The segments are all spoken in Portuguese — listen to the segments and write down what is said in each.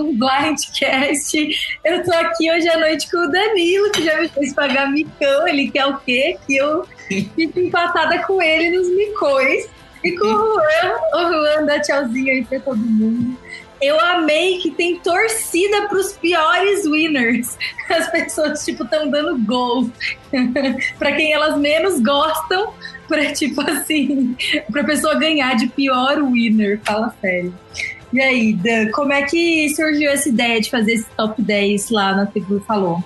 um Blindcast. Eu tô aqui hoje à noite com o Danilo, que já me fez pagar micão. Ele quer o quê? Que eu fico empatada com ele nos micões. E com o Juan, o Juan dá tchauzinho aí pra todo mundo. Eu amei que tem torcida pros piores winners. As pessoas, tipo, estão dando gol para quem elas menos gostam, pra, tipo assim, pra pessoa ganhar de pior winner. Fala sério. E aí, Dan, como é que surgiu essa ideia de fazer esse top 10 lá na TV Falou?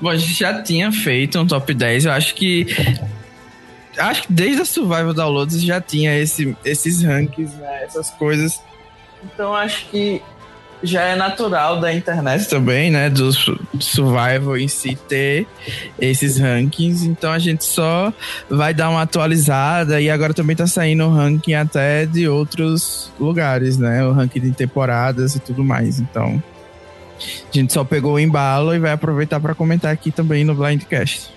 Bom, a gente já tinha feito um top 10, eu acho que. Acho que desde a Survival Downloads já tinha esse, esses rankings, né, essas coisas então acho que já é natural da internet também, né? Do survival em si ter esses rankings. Então a gente só vai dar uma atualizada e agora também tá saindo o ranking até de outros lugares, né? O ranking de temporadas e tudo mais. Então a gente só pegou o embalo e vai aproveitar para comentar aqui também no Blindcast.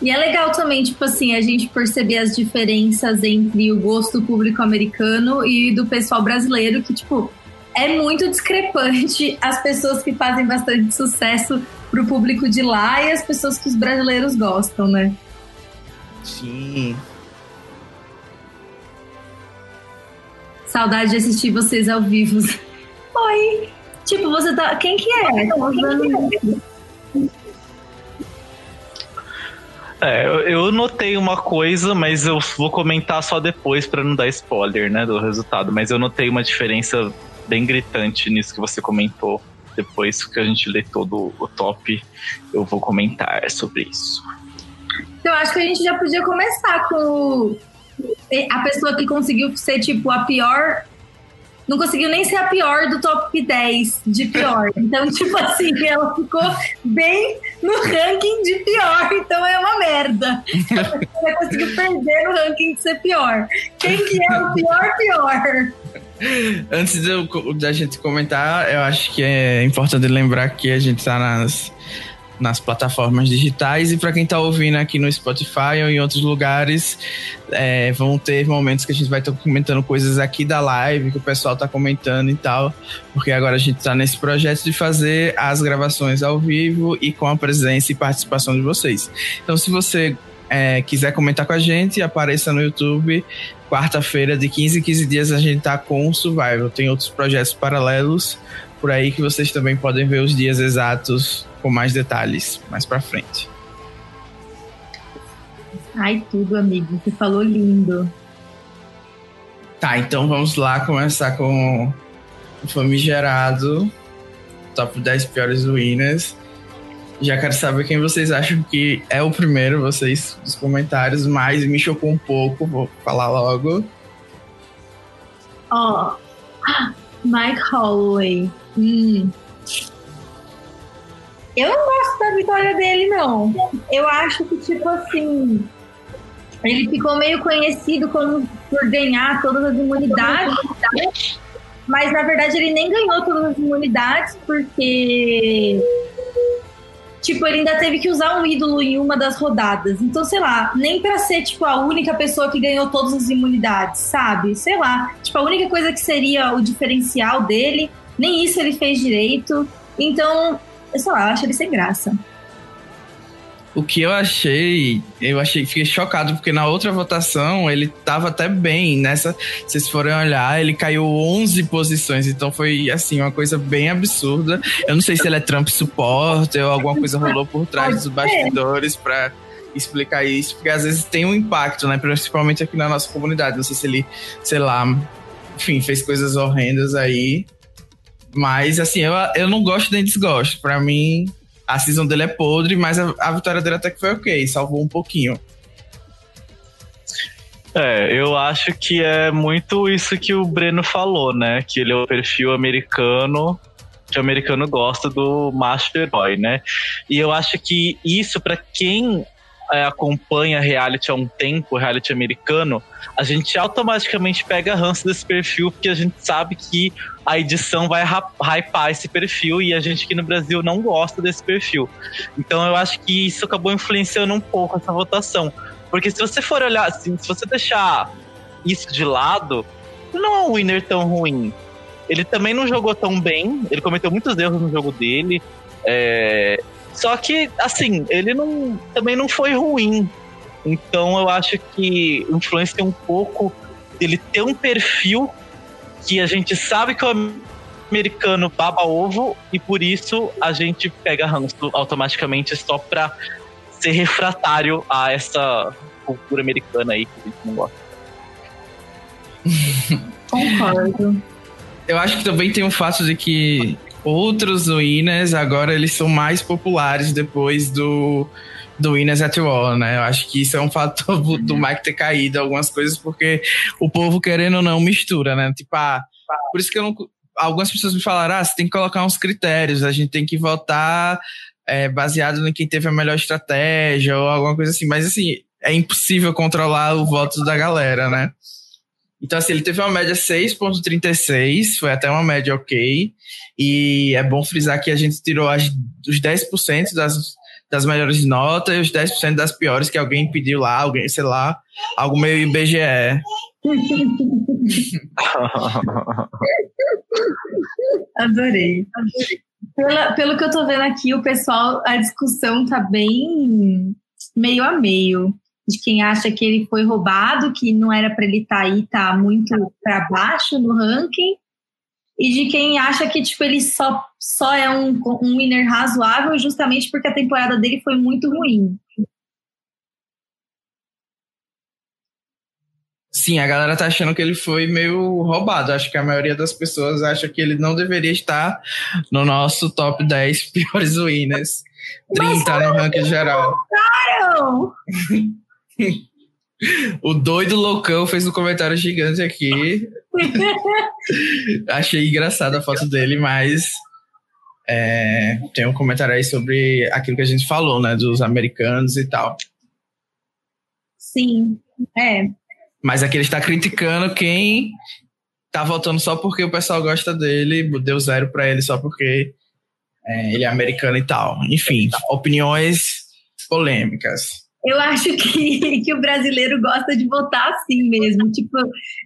E é legal também, tipo assim, a gente perceber as diferenças entre o gosto público americano e do pessoal brasileiro, que, tipo, é muito discrepante as pessoas que fazem bastante sucesso pro público de lá e as pessoas que os brasileiros gostam, né? Sim. Saudade de assistir vocês ao vivo. Oi! Tipo, você tá. Quem que é? Quem que é? É, eu notei uma coisa, mas eu vou comentar só depois para não dar spoiler, né, do resultado. Mas eu notei uma diferença bem gritante nisso que você comentou. Depois que a gente lê todo o top, eu vou comentar sobre isso. Então, acho que a gente já podia começar com a pessoa que conseguiu ser, tipo, a pior não conseguiu nem ser a pior do top 10 de pior. Então, tipo assim, ela ficou bem no ranking de pior, então é uma merda. Ela conseguiu perder no ranking de ser pior. Quem que é o pior pior? Antes da gente comentar, eu acho que é importante lembrar que a gente tá nas nas plataformas digitais e para quem está ouvindo aqui no Spotify ou em outros lugares, é, vão ter momentos que a gente vai estar comentando coisas aqui da live que o pessoal está comentando e tal, porque agora a gente está nesse projeto de fazer as gravações ao vivo e com a presença e participação de vocês. Então, se você é, quiser comentar com a gente, apareça no YouTube. Quarta-feira, de 15 em 15 dias, a gente tá com o Survival. Tem outros projetos paralelos por aí que vocês também podem ver os dias exatos com mais detalhes mais para frente. Ai, tudo, amigo. Você falou lindo. Tá, então vamos lá começar com o famigerado top 10 piores ruínas. Já quero saber quem vocês acham que é o primeiro, vocês, nos comentários, mas me chocou um pouco, vou falar logo. Ó, oh, Mike Holloway. Hum. Eu não gosto da vitória dele, não. Eu acho que, tipo assim, ele ficou meio conhecido como por ganhar todas as imunidades, mas na verdade ele nem ganhou todas as imunidades, porque tipo, ele ainda teve que usar um ídolo em uma das rodadas. Então, sei lá, nem para ser, tipo, a única pessoa que ganhou todas as imunidades, sabe? Sei lá. Tipo, a única coisa que seria o diferencial dele, nem isso ele fez direito. Então, sei lá, eu acho ele sem graça. O que eu achei, eu achei, fiquei chocado, porque na outra votação ele tava até bem. Nessa, se vocês forem olhar, ele caiu 11 posições. Então foi, assim, uma coisa bem absurda. Eu não sei se ele é Trump supporter ou alguma coisa rolou por trás dos bastidores pra explicar isso, porque às vezes tem um impacto, né? Principalmente aqui na nossa comunidade. Não sei se ele, sei lá, enfim, fez coisas horrendas aí. Mas, assim, eu, eu não gosto nem desgosto. Pra mim, a season dele é podre, mas a, a vitória dele até que foi ok, salvou um pouquinho. É, eu acho que é muito isso que o Breno falou, né? Que ele é o perfil americano, que o americano gosta do macho herói, né? E eu acho que isso, para quem é, acompanha reality há um tempo, reality americano, a gente automaticamente pega ranço desse perfil, porque a gente sabe que a edição vai hypar esse perfil e a gente aqui no Brasil não gosta desse perfil. Então eu acho que isso acabou influenciando um pouco essa votação. Porque se você for olhar, assim, se você deixar isso de lado, não é um winner tão ruim. Ele também não jogou tão bem, ele cometeu muitos erros no jogo dele. É... Só que, assim, ele não, também não foi ruim. Então eu acho que influencia um pouco dele ter um perfil que a gente sabe que o americano baba ovo e por isso a gente pega ranço automaticamente só pra ser refratário a essa cultura americana aí que a gente não gosta. Concordo. Eu acho que também tem o fato de que outros winners agora eles são mais populares depois do do Winners at War, né? Eu acho que isso é um fator do Mike ter caído algumas coisas, porque o povo, querendo ou não, mistura, né? Tipo, ah, por isso que eu não. Algumas pessoas me falaram, ah, você tem que colocar uns critérios, a gente tem que votar é, baseado em quem teve a melhor estratégia ou alguma coisa assim. Mas assim, é impossível controlar o voto da galera, né? Então, assim, ele teve uma média 6,36, foi até uma média ok. E é bom frisar que a gente tirou as, os 10% das, das melhores notas e os 10% das piores que alguém pediu lá, alguém, sei lá, algo meio IBGE. Adorei. Pela, pelo que eu tô vendo aqui, o pessoal, a discussão tá bem meio a meio de quem acha que ele foi roubado, que não era para ele estar tá aí, tá muito para baixo no ranking, e de quem acha que tipo ele só só é um, um winner razoável justamente porque a temporada dele foi muito ruim. Sim, a galera tá achando que ele foi meio roubado. Acho que a maioria das pessoas acha que ele não deveria estar no nosso top 10 piores winners. 30 no ranking geral. O doido loucão fez um comentário gigante aqui. Achei engraçada a foto dele, mas é, tem um comentário aí sobre aquilo que a gente falou, né? Dos americanos e tal. Sim, é. Mas aqui ele está criticando quem tá votando só porque o pessoal gosta dele, deu zero para ele só porque é, ele é americano e tal. Enfim, opiniões polêmicas eu acho que, que o brasileiro gosta de votar assim mesmo. Tipo,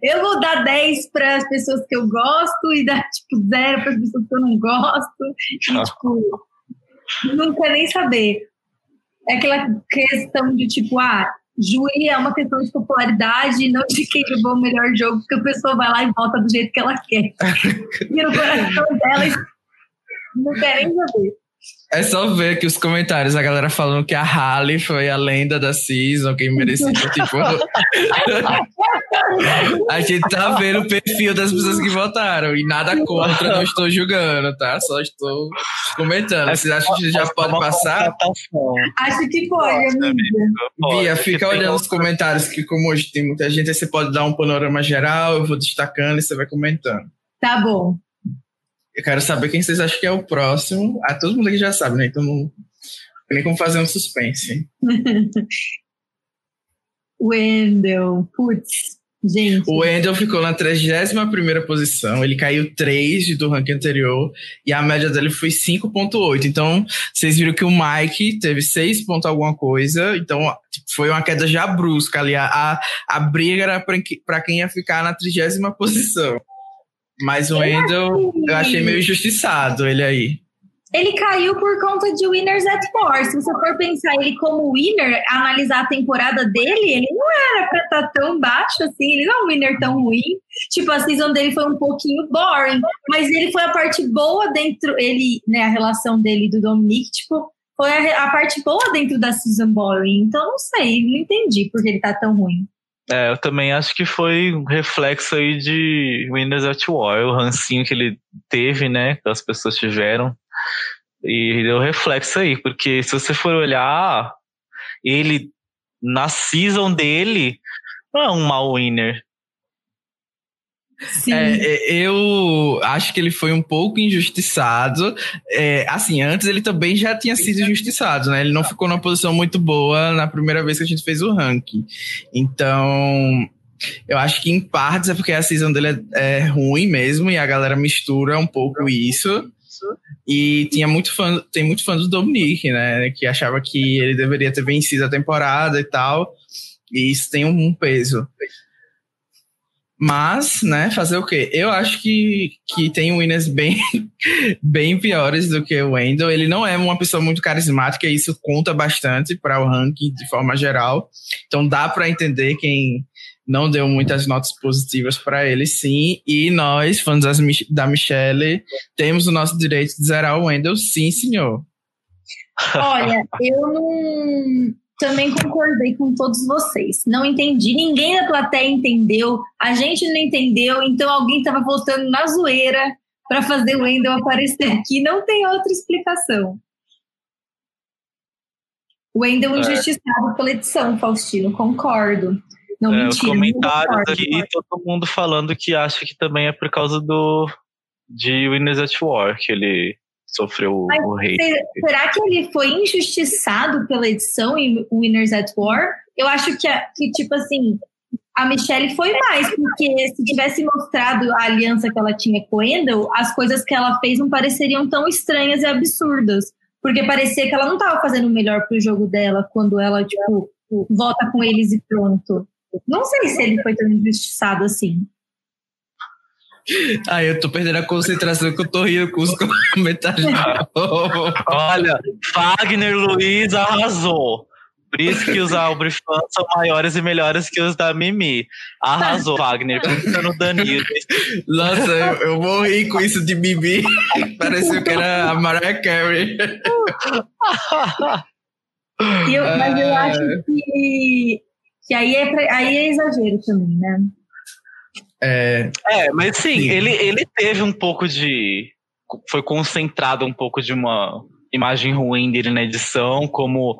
eu vou dar 10 para as pessoas que eu gosto e dar, tipo, zero para as pessoas que eu não gosto. E, ah. tipo, não quer nem saber. É aquela questão de, tipo, ah, júri é uma questão de popularidade, não de quem levou o melhor jogo, porque a pessoa vai lá e vota do jeito que ela quer. E no coração dela, não quer nem saber. É só ver aqui os comentários, a galera falando que a Halle foi a lenda da season, quem merecia, tipo... a gente tá vendo o perfil das pessoas que votaram, e nada contra, não estou julgando, tá? Só estou comentando. Vocês acham que já pode passar? Acho que pode, amiga. Bia, fica olhando os comentários, que como hoje tem muita gente, aí você pode dar um panorama geral, eu vou destacando e você vai comentando. Tá bom. Eu quero saber quem vocês acham que é o próximo. Ah, todo mundo aqui já sabe, né? Então não tem nem como fazer um suspense. Wendell, putz, gente. O Wendell ficou na 31 posição, ele caiu 3 do ranking anterior e a média dele foi 5,8. Então, vocês viram que o Mike teve 6 pontos alguma coisa, então tipo, foi uma queda já brusca ali. A, a, a briga era para quem ia ficar na 30 posição. Mas o Wendell, eu achei meio injustiçado ele aí. Ele caiu por conta de Winners at War. Se você for pensar ele como winner, analisar a temporada dele, ele não era pra estar tá tão baixo assim, ele não é um winner tão ruim. Tipo, a season dele foi um pouquinho boring, mas ele foi a parte boa dentro, ele, né, a relação dele do Dominic, tipo, foi a, a parte boa dentro da season boring. Então, não sei, não entendi porque ele tá tão ruim. É, eu também acho que foi um reflexo aí de Windows at War, o rancinho que ele teve, né, que as pessoas tiveram, e deu reflexo aí, porque se você for olhar, ele, na season dele, não é um mal winner, é, eu acho que ele foi um pouco injustiçado. É, assim, antes ele também já tinha sido injustiçado, né? Ele não ficou numa posição muito boa na primeira vez que a gente fez o ranking. Então, eu acho que em partes é porque a season dele é, é ruim mesmo e a galera mistura um pouco isso. E tinha muito fã, tem muito fã do Dominic, né? Que achava que ele deveria ter vencido a temporada e tal. E isso tem um peso. Mas, né, fazer o quê? Eu acho que, que tem winners bem, bem piores do que o Wendell. Ele não é uma pessoa muito carismática e isso conta bastante para o ranking de forma geral. Então dá para entender quem não deu muitas notas positivas para ele, sim. E nós, fãs das, da Michelle, temos o nosso direito de zerar o Wendell, sim, senhor. Olha, eu não também concordei com todos vocês. Não entendi, ninguém da plateia entendeu, a gente não entendeu, então alguém estava voltando na zoeira para fazer o Wendel aparecer aqui. Não tem outra explicação. O Wendel é. injustiçado pela edição, Faustino, concordo. Não, é, mentira, os comentários concordo, aqui, todo mundo falando que acha que também é por causa do de Winners at War, que ele sofreu Mas o hate. Será que ele foi injustiçado pela edição em Winners at War? Eu acho que, que tipo assim, a Michelle foi mais, porque se tivesse mostrado a aliança que ela tinha com o Endel, as coisas que ela fez não pareceriam tão estranhas e absurdas. Porque parecia que ela não estava fazendo o melhor pro jogo dela quando ela, tipo, volta com eles e pronto. Não sei se ele foi tão injustiçado assim. Ai, eu tô perdendo a concentração que eu tô rindo com os comentários. Olha, Wagner Luiz arrasou. Por isso que os Albrecht fãs são maiores e melhores que os da Mimi. Arrasou, Wagner. Pensa no Danilo. Nossa, eu, eu morri com isso de Mimi. Pareceu que era a Mariah Carey. eu, mas eu acho que, que aí, é pra, aí é exagero também, né? É, é mas sim, sim, Ele, ele teve um pouco de. Foi concentrado um pouco de uma imagem ruim dele na edição, como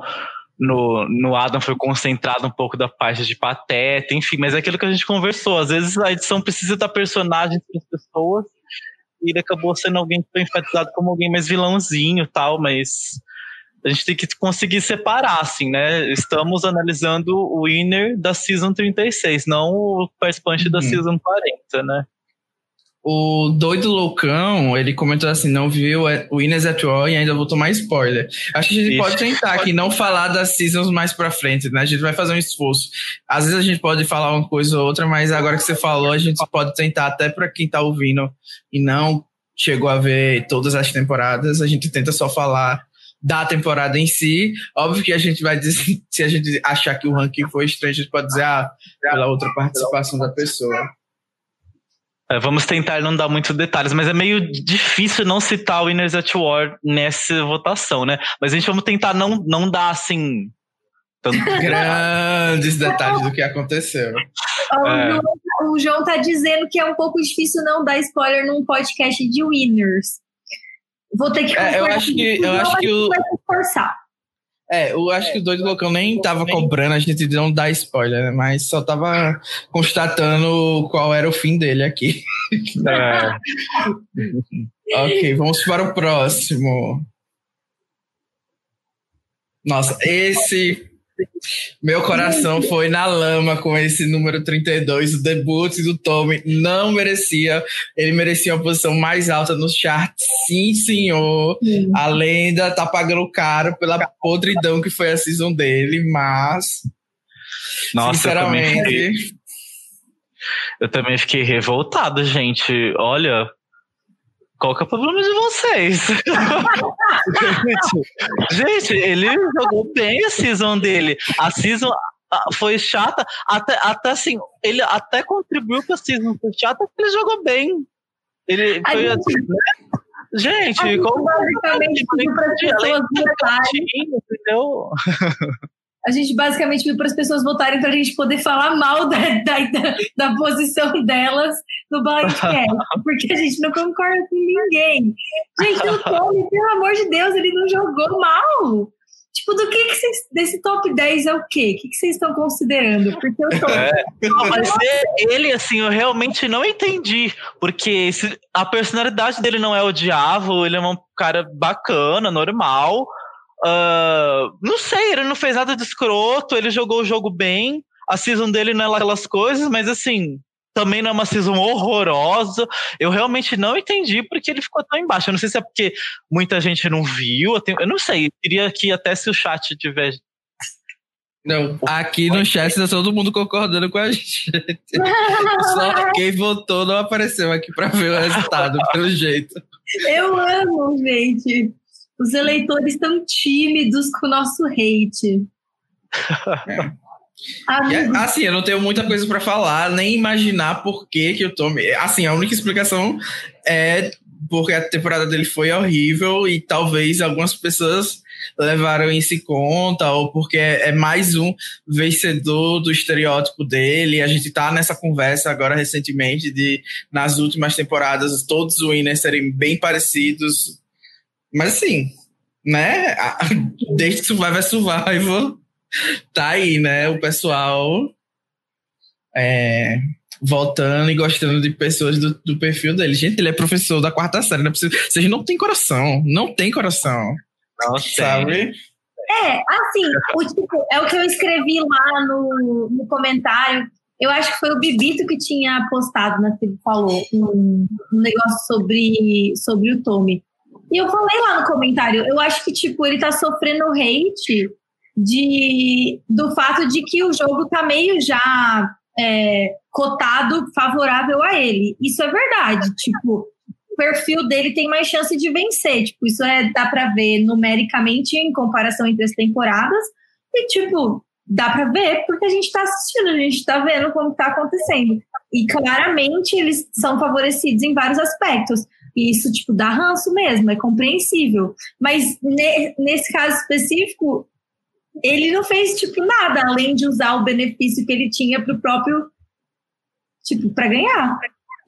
no, no Adam foi concentrado um pouco da parte de pateta, enfim, mas é aquilo que a gente conversou. Às vezes a edição precisa dar personagens para as pessoas e ele acabou sendo alguém que foi enfatizado como alguém mais vilãozinho tal, mas a gente tem que conseguir separar, assim, né? Estamos analisando o winner da Season 36, não o participante uhum. da Season 40, né? O doido loucão, ele comentou assim, não viu o Winners at War e ainda vou tomar spoiler. Acho que a gente Isso. pode tentar aqui não falar das seasons mais pra frente, né? A gente vai fazer um esforço. Às vezes a gente pode falar uma coisa ou outra, mas agora que você falou, a gente pode tentar até para quem tá ouvindo e não chegou a ver todas as temporadas, a gente tenta só falar da temporada em si. Óbvio que a gente vai dizer, se a gente achar que o ranking foi estranho, a gente pode dizer, ah, pela outra participação da pessoa. É, vamos tentar não dar muitos detalhes, mas é meio difícil não citar o Winners at War nessa votação, né? Mas a gente vamos tentar não, não dar assim. Tanto grandes detalhes do que aconteceu. É. O João tá dizendo que é um pouco difícil não dar spoiler num podcast de Winners. Vou ter que é, eu acho que eu acho que o forçar. É, eu acho que o Doido Loucão nem tava cobrando a gente não dar spoiler, né? mas só tava constatando qual era o fim dele aqui. É. ok, vamos para o próximo. Nossa, esse meu coração foi na lama com esse número 32, o debut do Tommy. Não merecia. Ele merecia uma posição mais alta nos charts. Sim, senhor. Sim. A lenda tá pagando caro pela podridão que foi a season dele, mas. Nossa, sinceramente. Eu também, fiquei, eu também fiquei revoltado, gente. Olha, qual que é o problema de vocês? gente, ele jogou bem a season dele. A season foi chata, até, até assim, ele até contribuiu pra season ser chata, porque ele jogou bem. Ele foi gente, assim, né? Gente, como basicamente para as pessoas entendeu? a gente basicamente pediu para as pessoas votarem para a gente poder falar mal da, da, da posição delas no Blindcast, porque a gente não concorda com ninguém. Gente, o Tony, pelo amor de Deus, ele não jogou mal. Tipo, do que, que vocês. Desse top 10 é o quê? O que, que vocês estão considerando? Porque eu tô. É, mas ele, assim, eu realmente não entendi. Porque se, a personalidade dele não é odiável, ele é um cara bacana, normal. Uh, não sei, ele não fez nada de escroto, ele jogou o jogo bem. A season dele não é aquelas coisas, mas assim, também não é uma season horrorosa. Eu realmente não entendi porque ele ficou tão embaixo. Eu não sei se é porque muita gente não viu. Eu, tenho, eu não sei, eu queria que até se o chat tiver Não, aqui no chat tá todo mundo concordando com a gente. Só quem votou não apareceu aqui para ver o resultado, pelo jeito. Eu amo, gente. Os eleitores estão tímidos com o nosso hate. É. Assim, eu não tenho muita coisa para falar, nem imaginar por que, que eu tomei. Assim, a única explicação é porque a temporada dele foi horrível e talvez algumas pessoas levaram isso em conta, ou porque é mais um vencedor do estereótipo dele. A gente tá nessa conversa agora recentemente de nas últimas temporadas todos os winners serem bem parecidos. Mas assim, né? Desde que Survivor é Survival, tá aí, né? O pessoal é, voltando e gostando de pessoas do, do, perfil dele. Gente, ele é professor da quarta série. Não é precisa, vocês não tem coração. Não tem coração. Não sabe? É, assim, o tipo, é o que eu escrevi lá no, no comentário. Eu acho que foi o Bibito que tinha postado, né? Que falou um, um negócio sobre, sobre o Tommy. E eu falei lá no comentário, eu acho que, tipo, ele tá sofrendo hate de, do fato de que o jogo tá meio já é, cotado favorável a ele. Isso é verdade. Tipo, o perfil dele tem mais chance de vencer. Tipo, isso é, dá para ver numericamente em comparação entre as temporadas. E, tipo, dá para ver porque a gente tá assistindo, a gente tá vendo como tá acontecendo. E claramente eles são favorecidos em vários aspectos. E isso, tipo, dá ranço mesmo, é compreensível. Mas ne nesse caso específico, ele não fez, tipo, nada, além de usar o benefício que ele tinha pro próprio, tipo, para ganhar.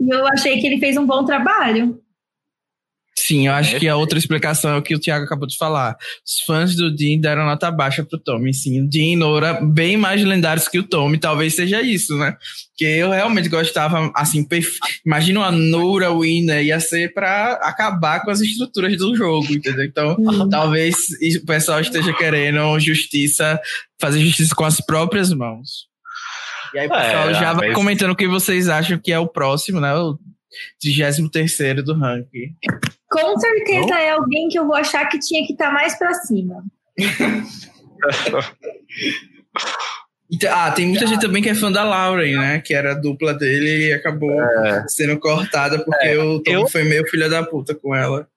E eu achei que ele fez um bom trabalho. Sim, eu acho é. que a outra explicação é o que o Thiago acabou de falar. Os fãs do Dean deram nota baixa pro Tommy, sim. O Dean e Nora, bem mais lendários que o Tommy, talvez seja isso, né? Porque eu realmente gostava, assim, perf... imagina uma Nora Winner, ia ser pra acabar com as estruturas do jogo, entendeu? Então, uhum. talvez o pessoal esteja querendo justiça, fazer justiça com as próprias mãos. E aí o pessoal é, já vai comentando o que vocês acham que é o próximo, né? O 33 do ranking. Com certeza é alguém que eu vou achar que tinha que estar tá mais para cima. Então, ah, tem muita gente também que é fã da Lauren, né? Que era a dupla dele e acabou é. sendo cortada porque é. o Tom eu... foi meio filha da puta com ela.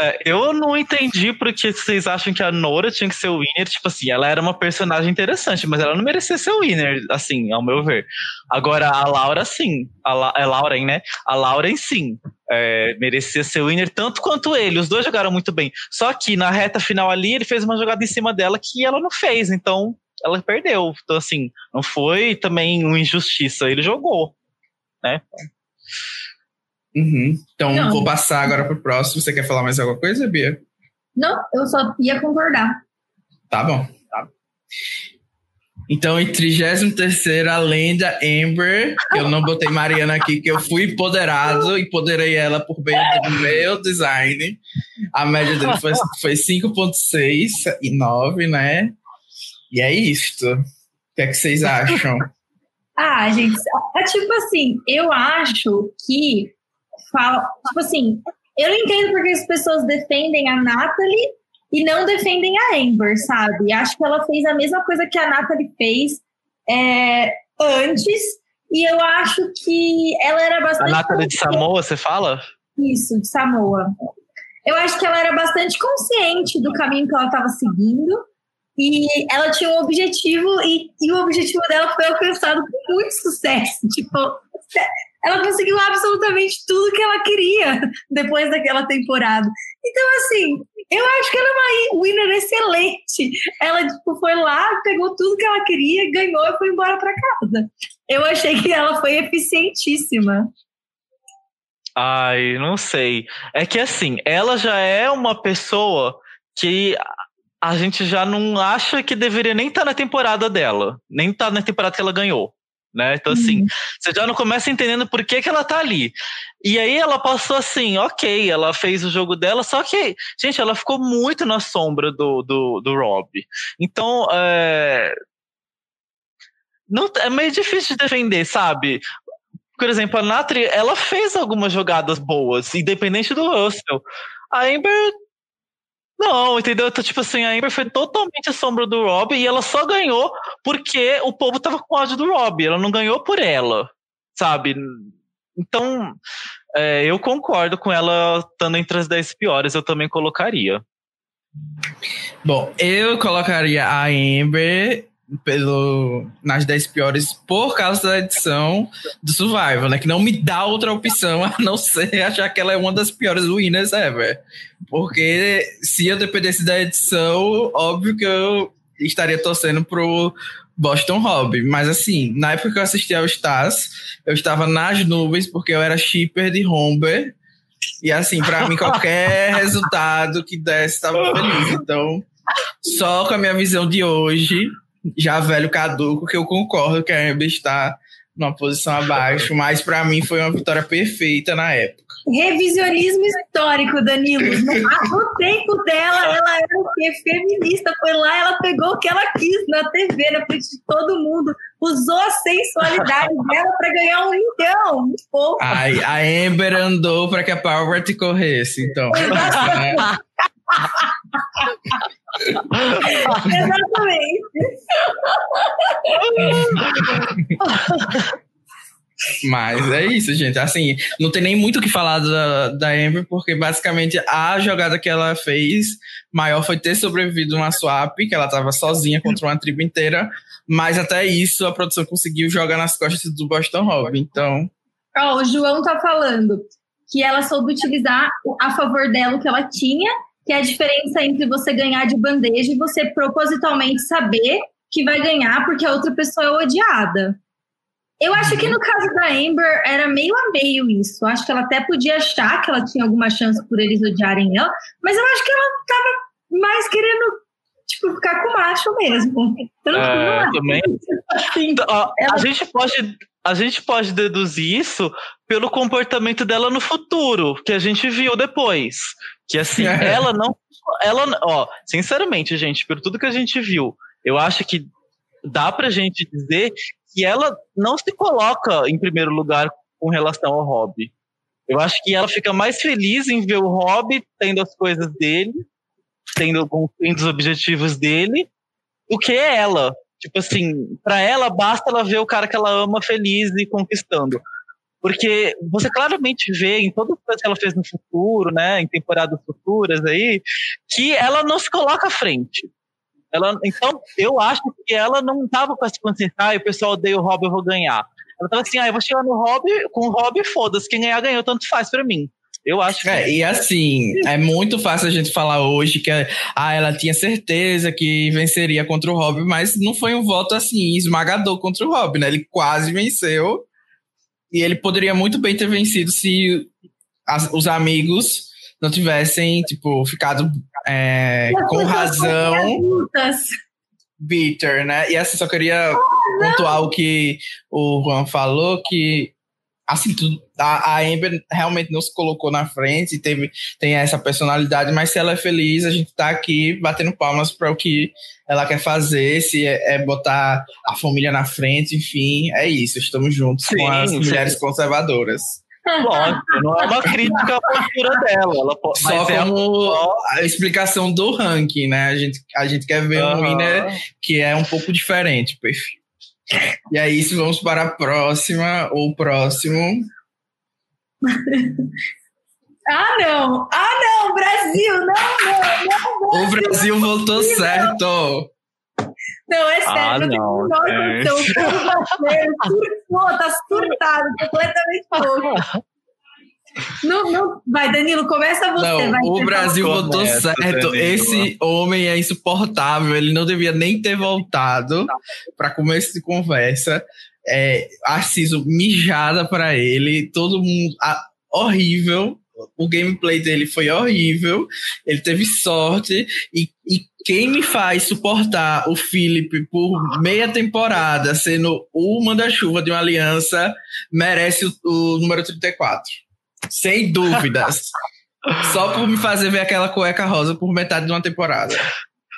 É, eu não entendi porque vocês acham que a Nora tinha que ser o winner. Tipo assim, ela era uma personagem interessante, mas ela não merecia ser o winner, assim, ao meu ver. Agora, a Laura, sim. A La é Lauren, né? A Lauren, sim. É, merecia ser o winner tanto quanto ele. Os dois jogaram muito bem. Só que na reta final ali, ele fez uma jogada em cima dela que ela não fez. Então, ela perdeu. Então, assim, não foi também uma injustiça. Ele jogou, né? Uhum. Então, não. vou passar agora para o próximo. Você quer falar mais alguma coisa, Bia? Não, eu só ia concordar. Tá bom. Tá. Então, em 33 a lenda Amber, eu não botei Mariana aqui, que eu fui empoderado, empoderei ela por meio do meu design. A média dele foi, foi 5,6 e 9, né? E é isto. O que é que vocês acham? ah, gente, é tipo assim, eu acho que fala, tipo assim, eu não entendo porque as pessoas defendem a Natalie e não defendem a Amber, sabe? Acho que ela fez a mesma coisa que a Natalie fez é, antes, e eu acho que ela era bastante. A Natalie de Samoa, você fala? Isso, de Samoa. Eu acho que ela era bastante consciente do caminho que ela estava seguindo. E ela tinha um objetivo, e, e o objetivo dela foi alcançado com muito sucesso. Tipo, ela conseguiu absolutamente tudo que ela queria depois daquela temporada. Então, assim, eu acho que ela é uma winner excelente. Ela tipo, foi lá, pegou tudo que ela queria, ganhou e foi embora para casa. Eu achei que ela foi eficientíssima. Ai, não sei. É que assim, ela já é uma pessoa que a gente já não acha que deveria nem estar tá na temporada dela, nem estar tá na temporada que ela ganhou né? Então, assim, uhum. você já não começa entendendo por que, que ela tá ali. E aí ela passou assim, ok, ela fez o jogo dela, só que, gente, ela ficou muito na sombra do, do, do Rob. Então, é... Não, é meio difícil de defender, sabe? Por exemplo, a Natri, ela fez algumas jogadas boas, independente do Russell. A Amber Não, entendeu? Então, tipo assim, a Amber foi totalmente a sombra do Rob e ela só ganhou porque o povo tava com ódio do Rob. Ela não ganhou por ela, sabe? Então, é, eu concordo com ela estando entre as 10 piores, eu também colocaria. Bom, eu colocaria a Amber pelo, nas 10 piores por causa da edição do Survival, né? Que não me dá outra opção a não ser achar que ela é uma das piores winners ever. Porque se eu dependesse da edição, óbvio que eu estaria torcendo pro Boston Hobby. Mas assim, na época que eu assisti ao Stars, eu estava nas nuvens porque eu era shipper de Humber. E assim, para mim, qualquer resultado que desse, estava feliz. Então, só com a minha visão de hoje, já velho caduco, que eu concordo que a Amber está numa posição abaixo, mas para mim foi uma vitória perfeita na época. Revisionismo histórico, Danilo. No, tempo dela, ela era o quê? Feminista. Foi lá, ela pegou o que ela quis na TV, na frente de todo mundo. Usou a sensualidade dela para ganhar um milhão. Pô. A, a Amber andou para que a Power corresse, então. Exatamente. Mas é isso, gente. Assim, não tem nem muito o que falar da, da Amber, porque basicamente a jogada que ela fez maior foi ter sobrevivido uma swap, que ela estava sozinha contra uma tribo inteira. Mas até isso a produção conseguiu jogar nas costas do Boston Rob. Então. Oh, o João tá falando que ela soube utilizar a favor dela o que ela tinha que é a diferença entre você ganhar de bandeja e você propositalmente saber que vai ganhar porque a outra pessoa é odiada. Eu acho que no caso da Amber era meio a meio isso. Eu acho que ela até podia achar que ela tinha alguma chance por eles odiarem ela, mas eu acho que ela tava mais querendo tipo, ficar com o macho mesmo. é, também. Então, ó, ela... a, gente pode, a gente pode deduzir isso pelo comportamento dela no futuro, que a gente viu depois. Que assim, ela não. Ela, ó, sinceramente, gente, por tudo que a gente viu, eu acho que dá pra gente dizer que ela não se coloca em primeiro lugar com relação ao hobby. Eu acho que ela fica mais feliz em ver o hobby tendo as coisas dele, tendo os objetivos dele, do que ela. Tipo assim, para ela basta ela ver o cara que ela ama feliz e conquistando. Porque você claramente vê em todas as coisas que ela fez no futuro, né, em temporadas futuras aí, que ela não se coloca à frente. Ela, então, eu acho que ela não estava com essa consciência, ah, o pessoal odeia o Rob, eu vou ganhar. Ela estava assim, ah, eu vou chegar no Rob, com o Rob, foda-se, quem ganhar, ganhou, tanto faz para mim. Eu acho que. É, e assim, é muito fácil a gente falar hoje que ah, ela tinha certeza que venceria contra o Rob, mas não foi um voto assim, esmagador contra o Rob, né? Ele quase venceu e ele poderia muito bem ter vencido se as, os amigos não tivessem, tipo, ficado é, com razão. Bitter, né? E assim, só queria oh, pontuar o que o Juan falou, que assim, a, a Amber realmente não se colocou na frente, teve, tem essa personalidade, mas se ela é feliz, a gente tá aqui batendo palmas para o que ela quer fazer, se é, é, botar a família na frente, enfim, é isso, estamos juntos sim, com as sim. mulheres conservadoras. Lógico, não é uma crítica à postura dela. Ela, só é como é a explicação do ranking, né? A gente, a gente quer ver uhum. um winner que é um pouco diferente, perfil. E aí, se vamos para a próxima ou próximo. ah, não! Ah, não! Brasil! Não, não, não! Brasil. O Brasil voltou certo! Não, é sério, ah, não, não é. surtou, tá surtado, completamente louco. Não, não, vai, Danilo, começa você. Não, vai, o Brasil votou certo. Danilo. Esse homem é insuportável. Ele não devia nem ter voltado para começo de conversa. É, a Ciso mijada para ele. Todo mundo. A, horrível. O gameplay dele foi horrível. Ele teve sorte. E, e quem me faz suportar o Felipe por meia temporada sendo o manda-chuva de uma aliança merece o, o número 34. Sem dúvidas. Só por me fazer ver aquela cueca rosa por metade de uma temporada.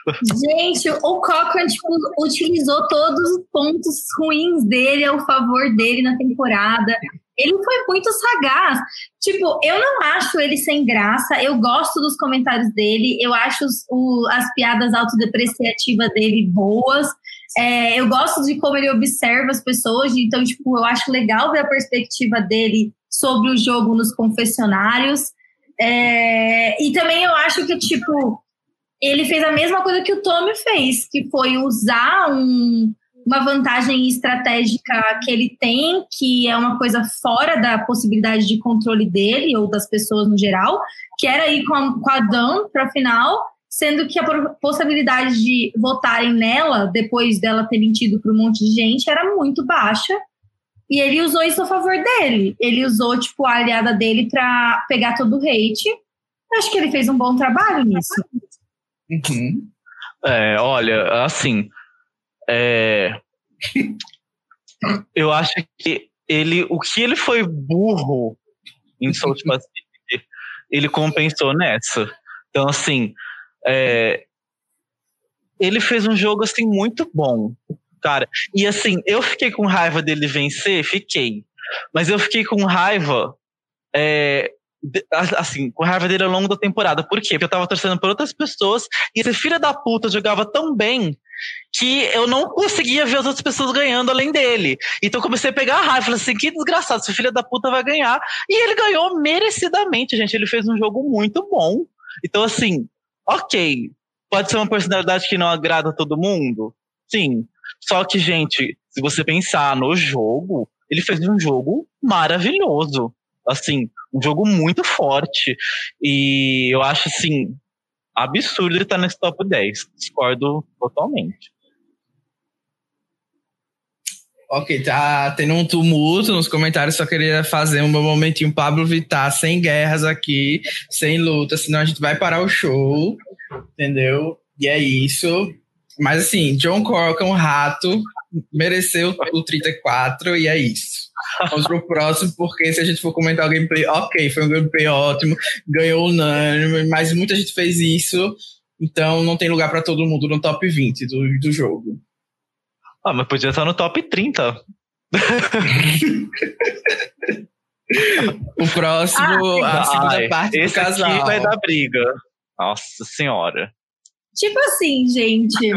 Gente, o Cochran tipo, utilizou todos os pontos ruins dele ao favor dele na temporada. Ele foi muito sagaz. Tipo, eu não acho ele sem graça. Eu gosto dos comentários dele. Eu acho os, o, as piadas autodepreciativas dele boas. É, eu gosto de como ele observa as pessoas. Então, tipo, eu acho legal ver a perspectiva dele sobre o jogo nos confessionários. É, e também eu acho que, tipo, ele fez a mesma coisa que o Tommy fez, que foi usar um, uma vantagem estratégica que ele tem, que é uma coisa fora da possibilidade de controle dele ou das pessoas no geral, que era ir com a, com a Dan para a final, sendo que a possibilidade de votarem nela depois dela ter mentido para um monte de gente era muito baixa. E ele usou isso a favor dele. Ele usou, tipo, a aliada dele para pegar todo o hate. Acho que ele fez um bom trabalho nisso. Uhum. É, olha, assim, é... eu acho que ele, o que ele foi burro em Soul Pacific, ele compensou nessa. Então, assim, é... ele fez um jogo assim muito bom, cara. E assim, eu fiquei com raiva dele vencer, fiquei. Mas eu fiquei com raiva é, assim, com raiva dele ao longo da temporada. Por quê? Porque eu tava torcendo por outras pessoas e esse filho da puta jogava tão bem que eu não conseguia ver as outras pessoas ganhando além dele. Então comecei a pegar a raiva, falei assim, que desgraçado, esse filho da puta vai ganhar. E ele ganhou merecidamente, gente. Ele fez um jogo muito bom. Então, assim, ok, pode ser uma personalidade que não agrada a todo mundo? Sim. Só que, gente, se você pensar no jogo, ele fez um jogo maravilhoso. Assim, um jogo muito forte. E eu acho, assim, absurdo ele estar nesse top 10. Discordo totalmente. Ok, tá tendo um tumulto nos comentários, só queria fazer um momentinho Pablo Vittar, sem guerras aqui, sem luta, senão a gente vai parar o show, entendeu? E é isso. Mas assim, John Corcoran, um rato, mereceu o 34 e é isso. Vamos pro próximo, porque se a gente for comentar o gameplay, ok, foi um gameplay ótimo, ganhou unânime, mas muita gente fez isso, então não tem lugar para todo mundo no top 20 do, do jogo. Ah, mas podia estar no top 30. o próximo, ah, a segunda ai, parte esse do casal. Aqui vai dar briga. Nossa senhora. Tipo assim, gente,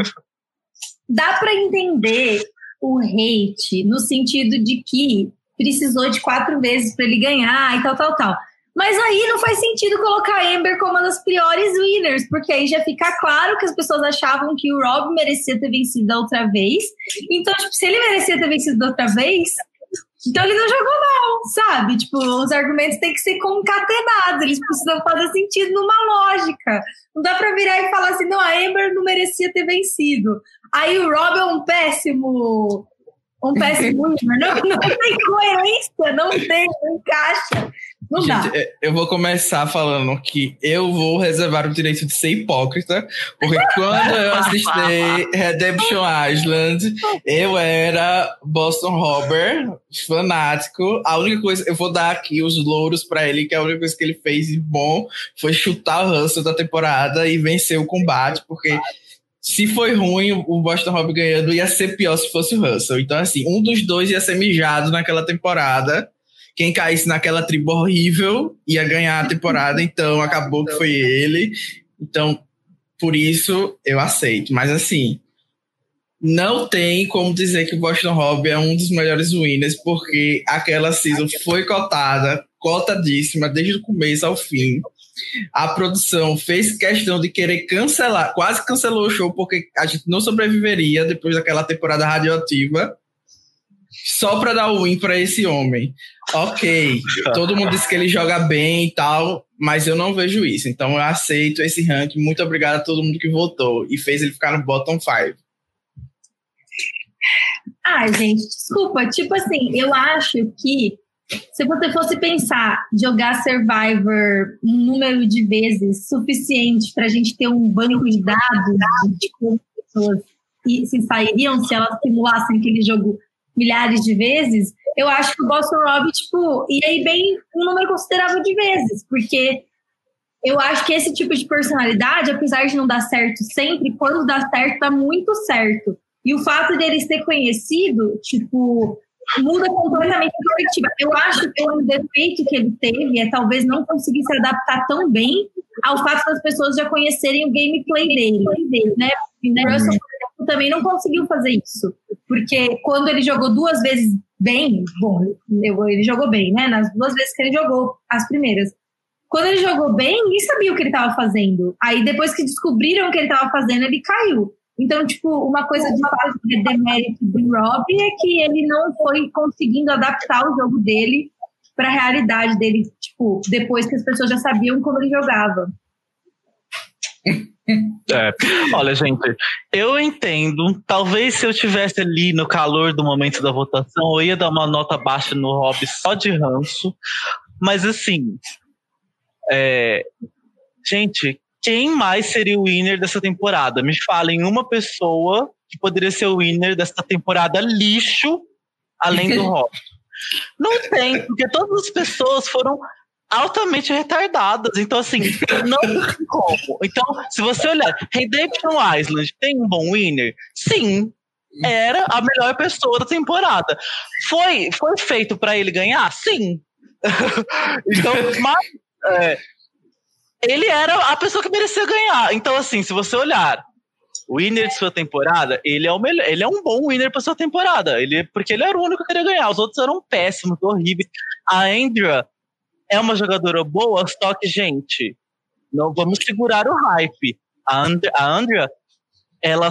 dá para entender o hate no sentido de que precisou de quatro vezes para ele ganhar e tal, tal, tal. Mas aí não faz sentido colocar a Amber como uma das piores winners, porque aí já fica claro que as pessoas achavam que o Rob merecia ter vencido outra vez. Então, tipo, se ele merecia ter vencido outra vez, então ele não jogou mal, sabe? Tipo, os argumentos têm que ser concatenados, eles precisam fazer sentido numa lógica. Não dá pra virar e falar assim, não, a Amber não merecia ter vencido. Aí o Rob é um péssimo um péssimo. Não, não tem coerência, não tem, não encaixa. Não Gente, dá. É, eu vou começar falando que eu vou reservar o direito de ser hipócrita, porque quando eu assisti Redemption Island, eu era Boston Robert, fanático. A única coisa, eu vou dar aqui os louros para ele, que a única coisa que ele fez de bom foi chutar o Russell da temporada e vencer o combate, porque se foi ruim o Boston Rob ganhando, ia ser pior se fosse o Russell. Então, assim, um dos dois ia ser mijado naquela temporada. Quem caísse naquela tribo horrível ia ganhar a temporada, então acabou que foi ele. Então, por isso eu aceito. Mas assim, não tem como dizer que o Boston Rob é um dos melhores winners, porque aquela season foi cotada, cotadíssima, desde o começo ao fim a produção fez questão de querer cancelar, quase cancelou o show, porque a gente não sobreviveria depois daquela temporada radioativa, só para dar o win para esse homem. Ok, todo mundo disse que ele joga bem e tal, mas eu não vejo isso. Então eu aceito esse ranking. Muito obrigado a todo mundo que votou e fez ele ficar no bottom 5. Ah, gente, desculpa. Tipo assim, eu acho que se você fosse pensar jogar Survivor um número de vezes suficiente para a gente ter um banco de dados de como pessoas se sairiam se elas simulassem aquele jogo milhares de vezes, eu acho que o Boston Rob, tipo, ia aí bem um número considerável de vezes, porque eu acho que esse tipo de personalidade, apesar de não dar certo sempre, quando dá certo, dá muito certo. E o fato dele ser conhecido, tipo, muda completamente a perspectiva. Eu acho que o defeito que ele teve é talvez não conseguir se adaptar tão bem ao fato das pessoas já conhecerem o gameplay dele, né? O Russell, por exemplo, também não conseguiu fazer isso, porque quando ele jogou duas vezes bem, bom, ele jogou bem, né? Nas duas vezes que ele jogou, as primeiras. Quando ele jogou bem, ninguém sabia o que ele estava fazendo. Aí depois que descobriram o que ele estava fazendo, ele caiu. Então, tipo, uma coisa de fato de demérito do Rob é que ele não foi conseguindo adaptar o jogo dele para a realidade dele, tipo, depois que as pessoas já sabiam como ele jogava. É. Olha, gente, eu entendo. Talvez se eu tivesse ali no calor do momento da votação, eu ia dar uma nota baixa no Rob só de ranço. Mas assim, é, gente, quem mais seria o winner dessa temporada? Me falem uma pessoa que poderia ser o winner dessa temporada lixo, além do Rob. Não tem, porque todas as pessoas foram altamente retardadas. Então, assim, não tem como. Então, se você olhar, Redemption Island tem um bom winner? Sim. Era a melhor pessoa da temporada. Foi, foi feito para ele ganhar? Sim. então, mas, é, ele era a pessoa que merecia ganhar. Então, assim, se você olhar o winner de sua temporada, ele é o melhor, ele é um bom winner para sua temporada. Ele, porque ele era o único que queria ganhar. Os outros eram péssimos, horríveis. A Andrea é uma jogadora boa, só que, gente, não vamos segurar o hype. A Andrea, a Andrea ela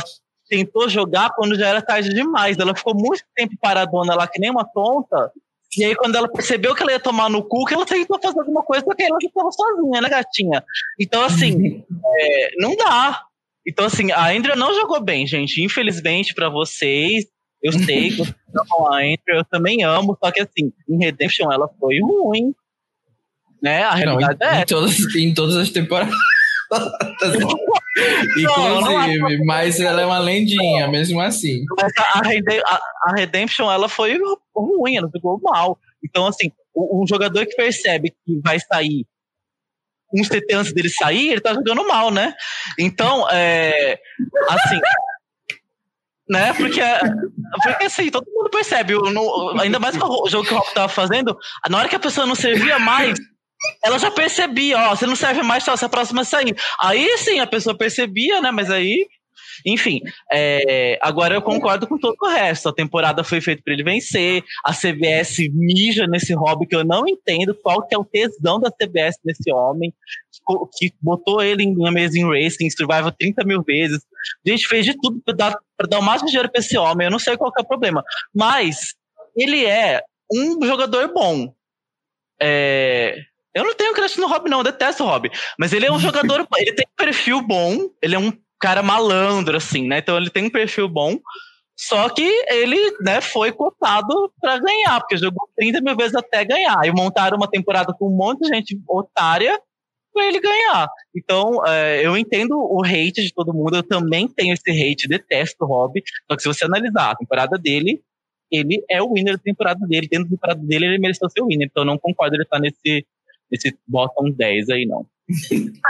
tentou jogar quando já era tarde demais. Ela ficou muito tempo paradona lá, que nem uma tonta. E aí, quando ela percebeu que ela ia tomar no cu, que ela tentou fazer alguma coisa, porque ela já estava sozinha, né, gatinha? Então, assim, é, não dá. Então, assim, a Andrea não jogou bem, gente. Infelizmente, para vocês, eu sei que vocês amam a Andrea, eu também amo, só que, assim, em Redemption ela foi ruim. Né? A realidade não, em, é. Em todas, em todas as temporadas. Inclusive, mas ela é uma lendinha, mesmo assim. A, Redemption, ela foi ruim, ela ficou mal. Então, assim, um jogador que percebe que vai sair um CT antes dele sair, ele tá jogando mal, né? Então, é, assim, né? Porque, porque assim, todo mundo percebe, no, ainda mais com o jogo que o Rock tava fazendo, na hora que a pessoa não servia mais, ela já percebia, ó, você não serve mais, só se a próxima sair. Aí sim, a pessoa percebia, né? Mas aí, enfim, é, agora eu concordo com todo o resto. A temporada foi feita para ele vencer. A CBS mija nesse hobby que eu não entendo qual que é o tesão da CBS nesse homem, que, botou ele em Amazing Racing, Survival 30 mil vezes. A gente fez de tudo para dar, dar o máximo de dinheiro para esse homem. Eu não sei qual é o problema. Mas ele é um jogador bom. É, eu não tenho crush no Rob, não, eu detesto o Rob. Mas ele é um jogador, ele tem um perfil bom, ele é um cara malandro, assim, né? Então ele tem um perfil bom. Só que ele, né, foi cotado para ganhar, porque jogou 30 mil vezes até ganhar. E montaram uma temporada com um monte de gente otária para ele ganhar. Então, é, eu entendo o hate de todo mundo, eu também tenho esse hate, detesto o Rob. Só que se você analisar a temporada dele, ele é o winner da temporada dele. Dentro da temporada dele, ele mereceu ser o winner. Então, eu não concordo ele estar nesse, esse bottom 10 aí, não.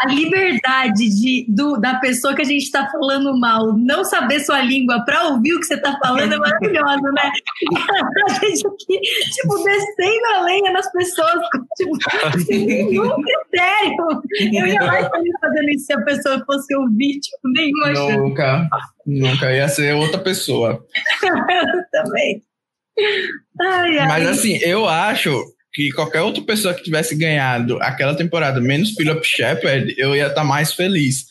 A liberdade de, do, da pessoa que a gente está falando mal não saber sua língua para ouvir o que você está falando é maravilhosa, né? A gente aqui, tipo, descendo a lenha nas pessoas, tipo, sem nenhum critério. Eu jamais estaria fazendo isso se a pessoa fosse ouvir, tipo, nenhuma chance. Nunca, nunca. Ia ser outra pessoa. Eu também. Ai, ai. Mas assim, eu acho que qualquer outra pessoa que tivesse ganhado aquela temporada, menos Philip Shepard, eu ia estar tá mais feliz.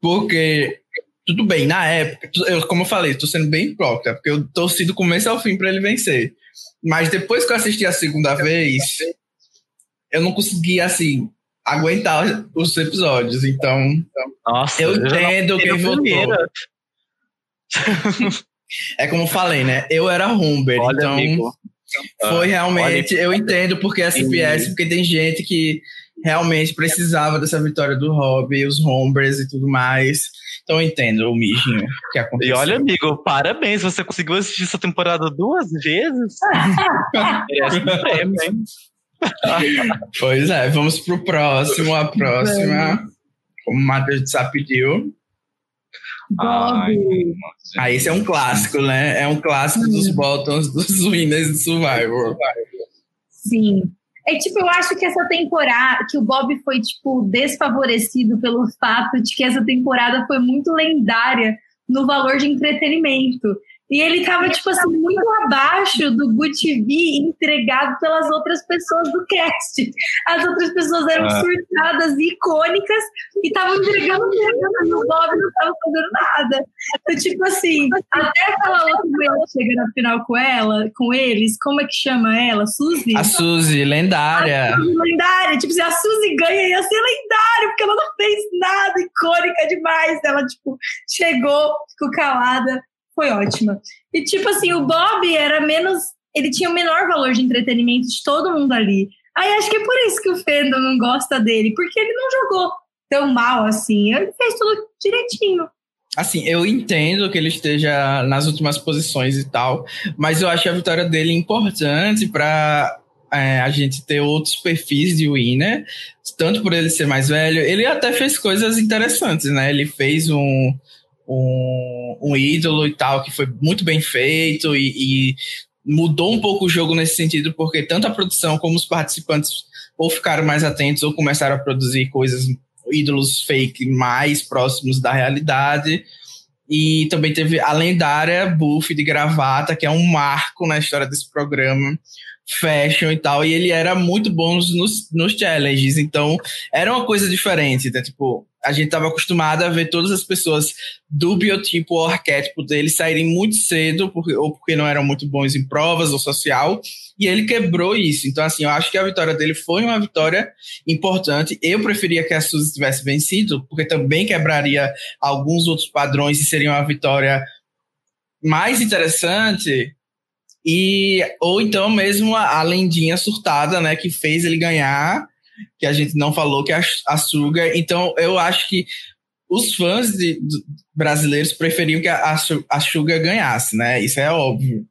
Porque, tudo bem, na época, eu, como eu falei, estou sendo bem hipócrita, porque eu torci do começo ao fim para ele vencer. Mas depois que eu assisti a segunda vez, eu não consegui, assim, aguentar os episódios. Então, Nossa, eu entendo quem votou. é como eu falei, né? Eu era Humber, Olha, então. Amigo foi realmente, eu entendo porque a CPS, porque tem gente que realmente precisava dessa vitória do Rob, os homebrews e tudo mais. Então eu entendo o mijinho que aconteceu. E olha, amigo, parabéns, você conseguiu assistir essa temporada duas vezes. é, pois é, vamos pro próximo, a próxima, como o Matheus já pediu. Bob. Ah, esse é um clássico, né? É um clássico Sim. dos bottoms dos winners do Survivor. Sim. É tipo, eu acho que essa temporada, que o Bob foi, tipo, desfavorecido pelo fato de que essa temporada foi muito lendária no valor de entretenimento. E ele tava, tipo assim, muito abaixo do Good TV entregado pelas outras pessoas do cast. As outras pessoas eram Ah. surtadas e icônicas e estavam entregando e o Bob não tava fazendo nada. Então, tipo assim, até aquela outra mulher chega na final com ela, com eles, como é que chama ela? Suzy? A Suzy, lendária. lendária. Tipo, se a Suzy ganha, ia ser lendário, porque ela não fez nada, icônica demais. Ela, tipo, chegou, ficou calada, foi ótima. E, tipo assim, o Bob era menos. Ele tinha o menor valor de entretenimento de todo mundo ali. Aí acho que é por isso que o Fandom não gosta dele, porque ele não jogou tão mal assim. Ele fez tudo direitinho. Assim, eu entendo que ele esteja nas últimas posições e tal, mas eu acho a vitória dele importante para a gente ter outros perfis de winner, tanto por ele ser mais velho. Ele até fez coisas interessantes, né? Ele fez um, um, um ídolo e tal, que foi muito bem feito e, e mudou um pouco o jogo nesse sentido, porque tanto a produção como os participantes ou ficaram mais atentos ou começaram a produzir coisas ídolos fake mais próximos da realidade. E também teve a lendária Buff de gravata, que é um marco na história desse programa, fashion e tal. E ele era muito bom nos, nos challenges, então era uma coisa diferente. Né? Tipo, a gente estava acostumado a ver todas as pessoas do biotipo ou arquétipo dele saírem muito cedo, porque, ou porque não eram muito bons em provas ou social, e ele quebrou isso. Então, assim, eu acho que a vitória dele foi uma vitória importante. Eu preferia que a Suzy tivesse vencido, porque também quebraria alguns outros padrões e seria uma vitória mais interessante. E, ou então mesmo a, a lendinha surtada, né, que fez ele ganhar, que a gente não falou, que é a, a Suga. Então, eu acho que os fãs de, de brasileiros preferiam que a, a, Suga ganhasse, né? Isso é óbvio.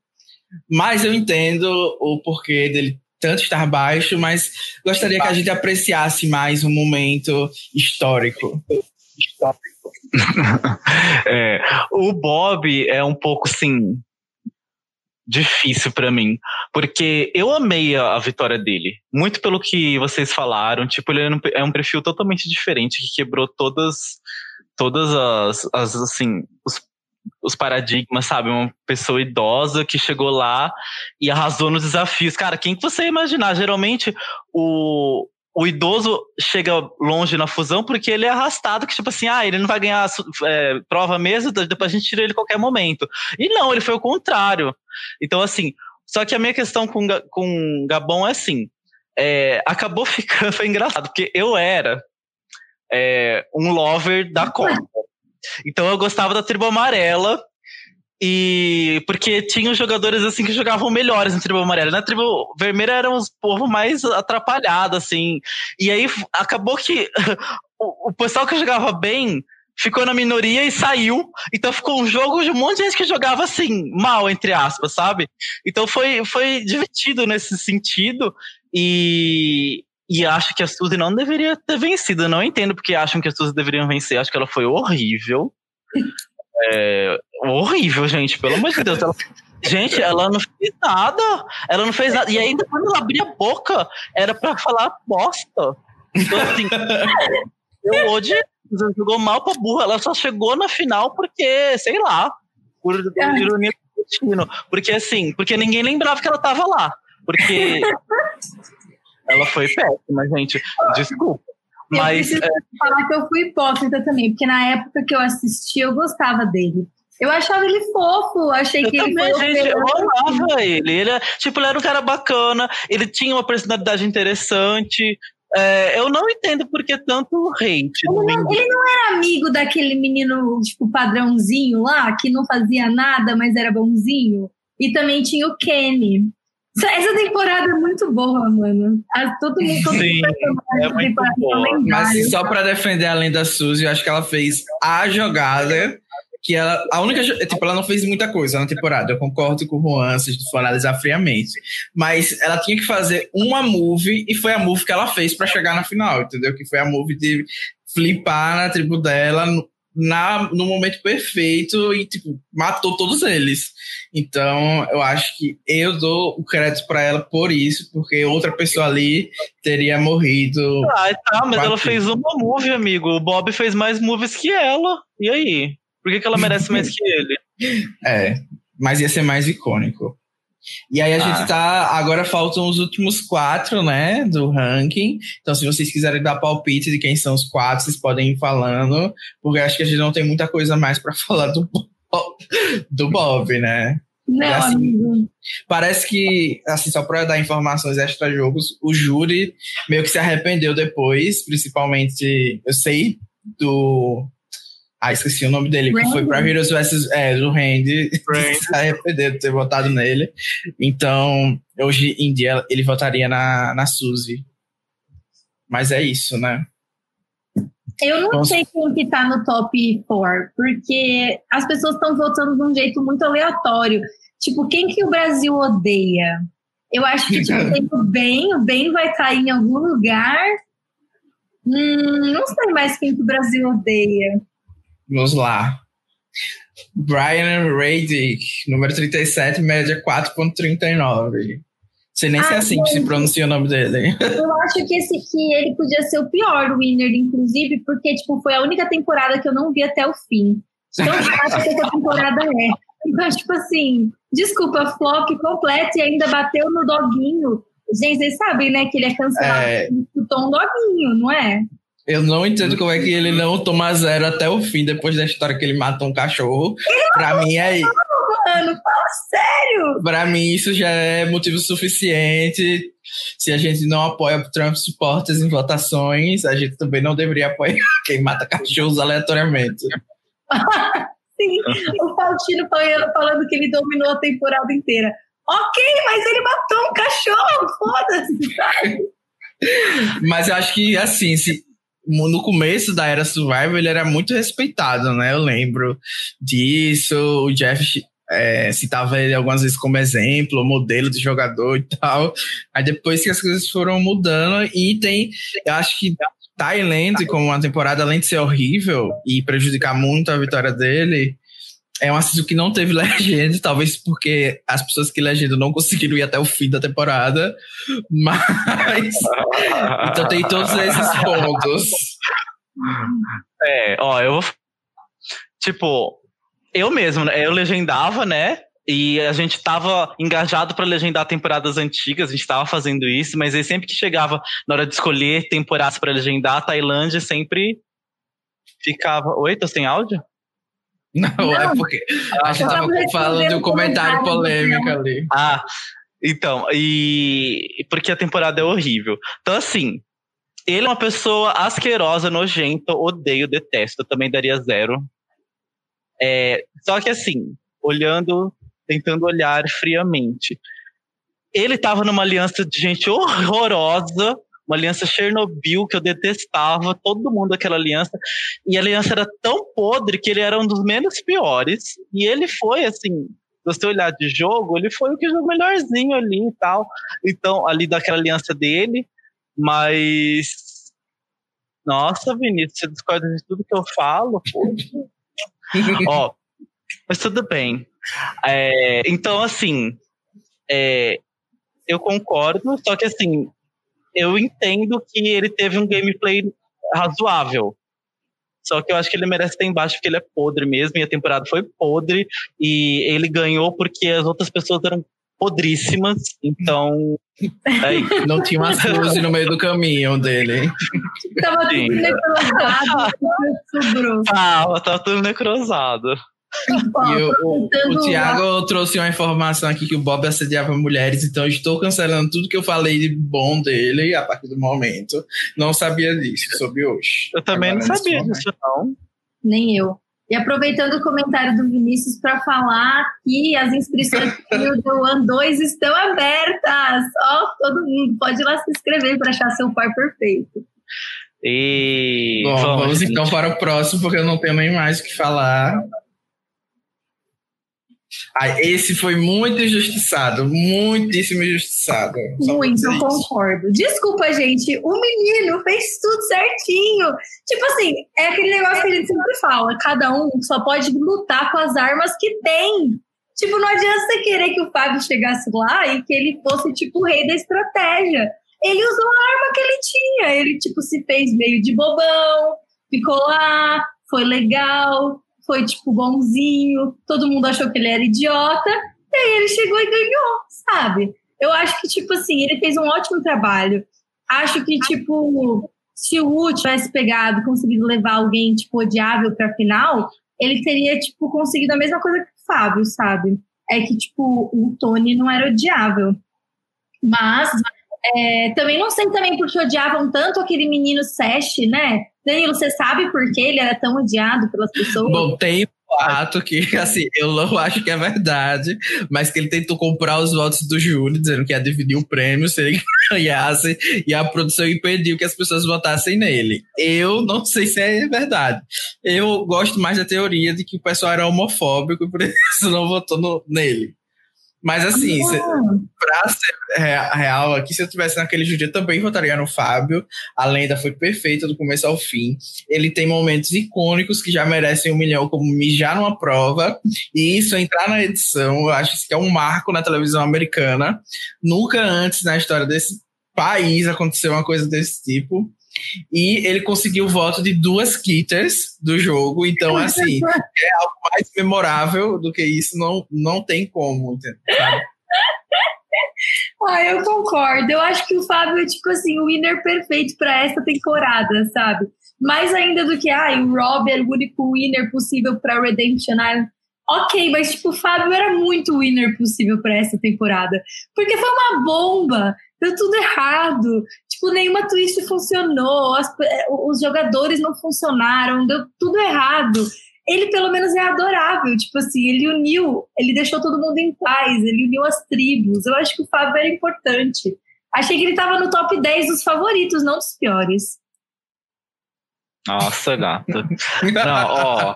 Mas eu entendo o porquê dele tanto estar baixo, mas gostaria que a gente apreciasse mais um momento histórico. é, o Bob é um pouco, assim, difícil para mim, porque eu amei a, a, vitória dele, muito pelo que vocês falaram, tipo, ele é um perfil totalmente diferente, que quebrou todas, todas as, as assim, os os paradigmas, sabe? Uma pessoa idosa que chegou lá e arrasou nos desafios. Cara, quem que você imaginar? Geralmente, o, o idoso chega longe na fusão porque ele é arrastado, que tipo assim, ah, ele não vai ganhar é, prova mesmo, depois a gente tira ele a qualquer momento. E não, ele foi o contrário. Então, assim, só que a minha questão com, com Gabon é assim, é, acabou ficando, foi engraçado, porque eu era é, um lover da Copa. Então eu gostava da tribo amarela. E porque tinha jogadores assim que jogavam melhores na tribo amarela. Na tribo vermelha eram os povos mais atrapalhados, assim. E aí acabou que o, o pessoal que jogava bem ficou na minoria e saiu. Então ficou um jogo de um monte de gente que jogava assim, mal, entre aspas, sabe? Então foi, foi divertido nesse sentido. E, e acho que a Suzy não deveria ter vencido. Não entendo porque acham que a Suzy deveria vencer. Acho que ela foi horrível. É, horrível, gente. Pelo amor de Deus. Ela, gente, ela não fez nada. Ela não fez nada. E ainda quando ela abria a boca, era pra falar bosta. Então, assim, eu hoje jogou mal pra burra. Ela só chegou na final porque, sei lá, por, por ironia do destino. Porque, assim, porque ninguém lembrava que ela tava lá. Porque. Ela foi péssima, gente. Desculpa. Eu mas preciso é... falar que eu fui hipócrita também, porque na época que eu assisti, eu gostava dele. Eu achava ele fofo, achei eu que também, ele foi gente, eu amava ele. Ele, era, tipo, ele era um cara bacana, ele tinha uma personalidade interessante. É, eu não entendo por que tanto hate. Ele não, ele não, era amigo daquele menino, tipo, padrãozinho lá, que não fazia nada, mas era bonzinho. E também tinha o Kenny. Essa temporada é muito boa, mano. Todo mundo, todo Sim, mundo é muito boa. Mas só para defender a lenda Suzy, eu acho que ela fez a jogada que ela, a única, tipo, ela não fez muita coisa na temporada. Eu concordo com o Juan, se for analisar friamente. Mas ela tinha que fazer uma move e foi a move que ela fez para chegar na final, entendeu? Que foi a move de flipar na tribo dela na, no momento perfeito e, tipo, matou todos eles. Então, eu acho que eu dou o crédito para ela por isso, porque outra pessoa ali teria morrido. Ah, tá, mas ela fez uma movie, amigo. O Bob fez mais movies que ela. E aí? Por que, que ela merece mais que ele? É, mas ia ser mais icônico. E aí a ah. gente tá. Agora faltam os últimos quatro, né? Do ranking. Então, se vocês quiserem dar palpite de quem são os quatro, vocês podem ir falando. Porque acho que a gente não tem muita coisa mais para falar do, do Bob, né? Não, assim, amigo. Parece que, assim, só para dar informações extra-jogos, o júri meio que se arrependeu depois, principalmente, eu sei do ah, esqueci o nome dele, Randy. que foi pra Heroes vs. É, do Randy. Se arrependeu de ter votado nele. Então, hoje em dia, ele votaria na, na Suzy. Mas é isso, né? Eu não Vamos... sei quem que tá no top 4, porque as pessoas estão votando de um jeito muito aleatório. Tipo, quem que o Brasil odeia? Eu acho que tipo, tem o Ben, o Ben vai estar tá em algum lugar. Hum, não sei mais quem que o Brasil odeia. Vamos lá. Brian Radick, número 37, média 4.39. Sei nem ah, se é assim que se pronuncia o nome dele. Eu acho que esse que ele podia ser o pior winner, inclusive, porque tipo, foi a única temporada que eu não vi até o fim. Então, acho que essa temporada é. Então, tipo assim, desculpa, flop completo e ainda bateu no doguinho. Gente, vocês sabem, né, que ele é cancelado é... por um doguinho, não é? Eu não entendo como é que ele não toma zero até o fim, depois da história que ele matou um cachorro. Pra mim é. Mano, fala sério! Pra mim, isso já é motivo suficiente. Se a gente não apoia o Trump Supporters em votações, a gente também não deveria apoiar quem mata cachorros aleatoriamente. Sim, o Faustino falando que ele dominou a temporada inteira. Ok, mas ele matou um cachorro, foda-se, sabe? Mas eu acho que, assim, se, no começo da era Survival ele era muito respeitado, né? Eu lembro disso. O Jeff é, citava ele algumas vezes como exemplo, modelo de jogador e tal. Aí depois que as coisas foram mudando e tem, eu acho que Thailand, como uma temporada, além de ser horrível e prejudicar muito a vitória dele, é um assunto que não teve legenda, talvez porque as pessoas que legendam não conseguiram ir até o fim da temporada, mas então tem todos esses pontos. É, ó, eu tipo, eu mesmo, né, eu legendava, né? E a gente tava engajado para legendar temporadas antigas, a gente tava fazendo isso, mas aí sempre que chegava na hora de escolher temporadas para legendar, a Tailândia sempre ficava. Oi, tô sem áudio? Não, é não, é porque a gente tava falando de um comentário polêmico ali. Ah, então, e porque a temporada é horrível. Então, assim, ele é uma pessoa asquerosa, nojenta, odeio, detesto, também daria zero. É, só que assim, olhando, tentando olhar friamente. Ele tava numa aliança de gente horrorosa, uma aliança Chernobyl que eu detestava, todo mundo aquela aliança. E a aliança era tão podre que ele era um dos menos piores. E ele foi, assim, se você olhar de jogo, ele foi o que jogou melhorzinho ali e tal. Então, ali daquela aliança dele. Mas. Nossa, Vinícius, você discorda de tudo que eu falo? Ó, mas tudo bem. É, então, assim, é, eu concordo, só que assim, eu entendo que ele teve um gameplay razoável. Só que eu acho que ele merece estar embaixo porque ele é podre mesmo, e a temporada foi podre, e ele ganhou porque as outras pessoas eram podríssimas, então. É não tinha uma luzes no meio do caminho dele. Tava tudo necrosado. Ah, tava tudo necrosado. E o, o, o Tiago trouxe uma informação aqui que o Bob assediava mulheres, então eu estou cancelando tudo que eu falei de bom dele a partir do momento. Não sabia disso sobre hoje. Eu também Agora, não sabia disso, não. Nem eu. E aproveitando o comentário do Vinícius para falar que as inscrições do One 2 estão abertas. Ó, oh, todo mundo pode ir lá se inscrever para achar seu par perfeito. E Bom, vamos, vamos então para o próximo, porque eu não tenho nem mais o que falar. Esse foi muito injustiçado, muitíssimo injustiçado. Muito, eu concordo. Desculpa, gente, o menino fez tudo certinho. Tipo assim, é aquele negócio que a gente sempre fala: cada um só pode lutar com as armas que tem. Tipo, não adianta você querer que o Fábio chegasse lá e que ele fosse, tipo, o rei da estratégia. Ele usou a arma que ele tinha. Ele, tipo, se fez meio de bobão, ficou lá, foi legal, foi, tipo, bonzinho, todo mundo achou que ele era idiota, e aí ele chegou e ganhou, sabe? Eu acho que, tipo assim, ele fez um ótimo trabalho. Acho que, tipo, se o Wu tivesse pegado, conseguido levar alguém, tipo, odiável pra final, ele teria, tipo, conseguido a mesma coisa que o Fábio, sabe? É que, tipo, o Tony não era odiável. Mas é, também não sei também porque odiavam tanto aquele menino Sesh, né? Danilo, você sabe por que ele era tão odiado pelas pessoas? Bom, tem um fato que, assim, eu não acho que é verdade, mas que ele tentou comprar os votos do júri, dizendo que ia dividir o prêmio se ele ganhasse, e a produção impediu que as pessoas votassem nele. Eu não sei se é verdade. Eu gosto mais da teoria de que o pessoal era homofóbico e por isso não votou no, nele. Mas assim, ah. pra ser real aqui, se eu tivesse naquele dia, eu também votaria no Fábio. A lenda foi perfeita do começo ao fim. Ele tem momentos icônicos que já merecem um milhão, como mijar numa prova. E isso, entrar na edição, eu acho que é um marco na televisão americana. Nunca antes na história desse país aconteceu uma coisa desse tipo. E ele conseguiu o voto de duas kitters do jogo. Então, assim, é algo mais memorável do que isso, não, não tem como, sabe? Ah, eu concordo. Eu acho que o Fábio é, tipo assim, o winner perfeito para essa temporada, sabe? Mais ainda do que, ah, o Rob é o único winner possível para Redemption Island. Ok, mas tipo, o Fábio era muito winner possível para essa temporada. Porque foi uma bomba deu tudo errado. Tipo, nenhuma twist funcionou, as, é, os jogadores não funcionaram, deu tudo errado. Ele, pelo menos, é adorável. Tipo assim, ele uniu, ele deixou todo mundo em paz, ele uniu as tribos. Eu acho que o Fábio era importante. Achei que ele tava no top 10 dos favoritos, não dos piores. Nossa, gata. Não, ó.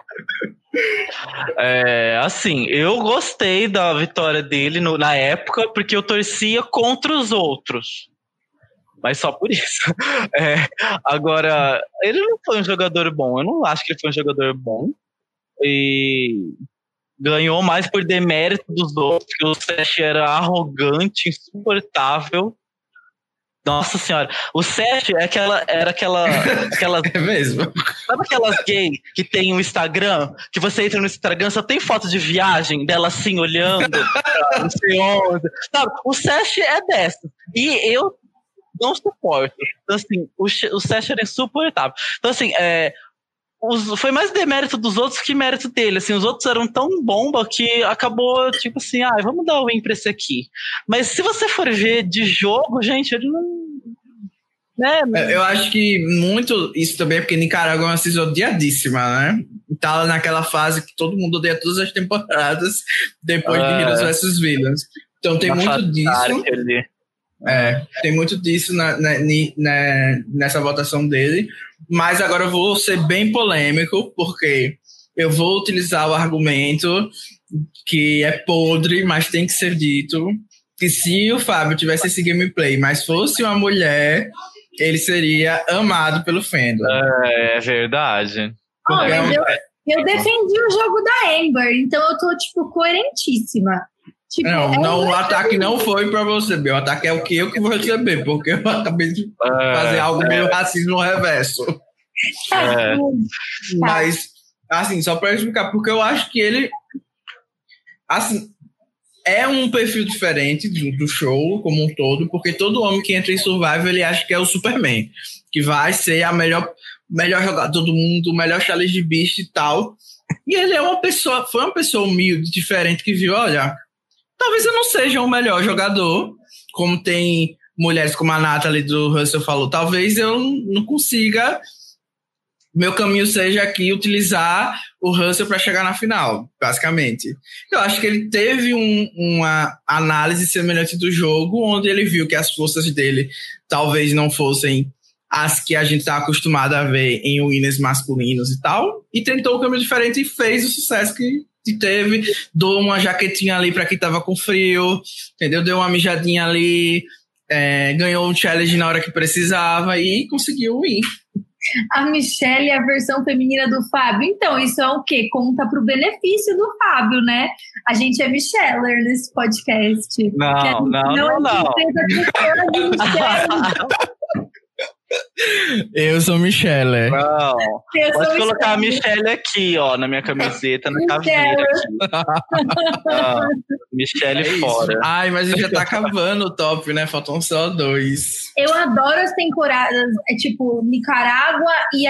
É, assim, eu gostei da vitória dele no, na época porque eu torcia contra os outros. Mas só por isso. É, agora, ele não foi um jogador bom. Eu não acho que ele foi um jogador bom. E ganhou mais por demérito dos outros, que o Sesh era arrogante, insuportável. Nossa senhora, o Sérgio é aquela, era aquela, aquela. É mesmo. Sabe aquelas gays que tem um Instagram, que você entra no Instagram, só tem foto de viagem dela assim, olhando, não sei onde. Sabe, o Sérgio é dessa. E eu não suporto. Então, assim, o, o Sérgio era insuportável. Então, assim, é, os, foi mais demérito dos outros que mérito dele. Assim, os outros eram tão bomba que acabou, tipo assim, ah, vamos dar o win pra esse aqui. Mas se você for ver de jogo, gente, ele não. Né? É, eu acho que muito isso também é porque Nicarágua é uma cisão odiadíssima, né? Tá naquela fase que todo mundo odeia todas as temporadas depois de Heroes vs Villains. Então tem muito disso. É, tem muito disso na, na, na, nessa votação dele. Mas agora eu vou ser bem polêmico, porque eu vou utilizar o argumento que é podre, mas tem que ser dito. Que se o Fábio tivesse esse gameplay, mas fosse uma mulher, ele seria amado pelo Fendo. É, é verdade. Olha, é um... eu, eu defendi o jogo da Amber, então eu tô, tipo, coerentíssima. Tipo, não, é não, o ataque não foi para você, meu. O ataque é o que eu que vou receber, porque eu acabei de é, fazer algo é. meio racismo reverso. É. Mas, assim, só para explicar, porque eu acho que ele. Assim, é um perfil diferente do, do, show como um todo, porque todo homem que entra em Survival ele acha que é o Superman, que vai ser a melhor, melhor jogador do mundo, o melhor challenge beast e tal. E ele é uma pessoa, foi uma pessoa humilde, diferente, que viu, olha, Talvez eu não seja o melhor jogador, como tem mulheres como a Natalie do Russell falou. Talvez eu não consiga. Meu caminho seja aqui utilizar o Russell para chegar na final, basicamente. Eu acho que ele teve um, uma análise semelhante do jogo, onde ele viu que as forças dele talvez não fossem as que a gente está acostumado a ver em winners masculinos e tal, e tentou um caminho diferente e fez o sucesso que que teve, dou uma jaquetinha ali para quem tava com frio, entendeu? Deu uma mijadinha ali, é, ganhou um challenge na hora que precisava e conseguiu ir. A Michelle é a versão feminina do Fábio. Então, isso é o quê? Conta pro benefício do Fábio, né? A gente é Micheller nesse podcast. Não, não, não, não. Eu sou Michelle. Não. Eu Pode colocar a Michelle aqui, ó, na minha camiseta, na caveira. Michelle é fora. Ai, mas já tá acabando o top, né? Faltam só dois. Eu adoro as temporadas, é tipo Nicarágua e,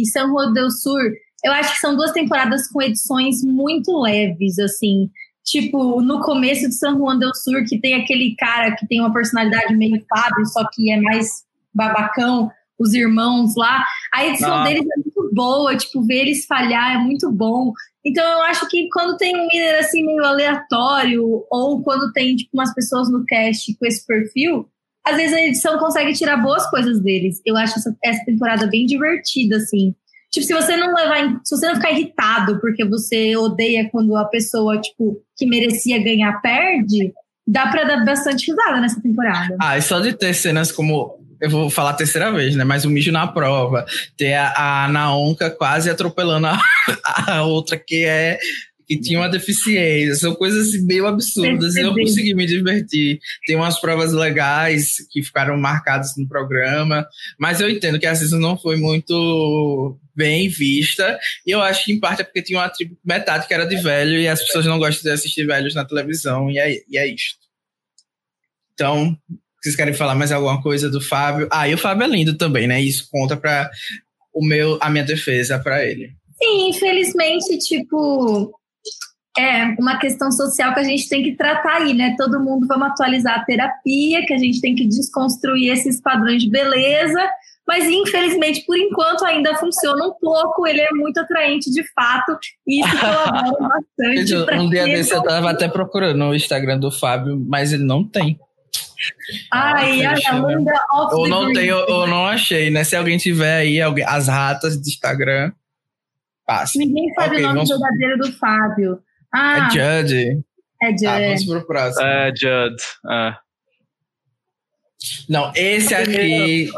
e San Juan del Sur. Eu acho que são duas temporadas com edições muito leves, assim. Tipo, no começo de San Juan del Sur, que tem aquele cara que tem uma personalidade meio Fábio, só que é mais babacão, os irmãos lá. A edição ah. deles é muito boa, tipo, ver eles falhar é muito bom. Então eu acho que quando tem um líder assim meio aleatório, ou quando tem tipo, umas pessoas no cast com esse perfil, às vezes a edição consegue tirar boas coisas deles. Eu acho essa, essa temporada bem divertida, assim. Tipo, se você não levar, se você não ficar irritado porque você odeia quando a pessoa, tipo, que merecia ganhar perde, dá pra dar bastante risada nessa temporada. Ah, e só de ter cenas como eu vou falar a terceira vez, né? Mas o mijo na prova. Ter a, a Naonca quase atropelando a, a outra que é que tinha uma deficiência. São coisas assim, meio absurdas. Eu consegui me divertir. Tem umas provas legais que ficaram marcadas no programa. Mas eu entendo que a season não foi muito bem vista. E eu acho que em parte é porque tinha uma tribo metade que era de velho e as pessoas não gostam de assistir velhos na televisão. E é, e é isto. Então, vocês querem falar mais alguma coisa do Fábio? Ah, e o Fábio é lindo também, né? Isso conta para o meu, a minha defesa para ele. Sim, infelizmente, tipo, é uma questão social que a gente tem que tratar aí, né? Todo mundo vamos atualizar a terapia, que a gente tem que desconstruir esses padrões de beleza, mas infelizmente, por enquanto, ainda funciona um pouco. Ele é muito atraente de fato, e isso colabora bastante. um dia desse eu estava até procurando no Instagram do Fábio, mas ele não tem. Ai, a Linda of Ou não tem, ou não achei, né? Se alguém tiver aí, alguém, as ratas de Instagram, passe. Ninguém sabe okay, o nome vamos... verdadeiro do Fábio. Ah, é Judd. É Judd. Ah, vamos pro próximo. É Judd. É. Não, esse aqui,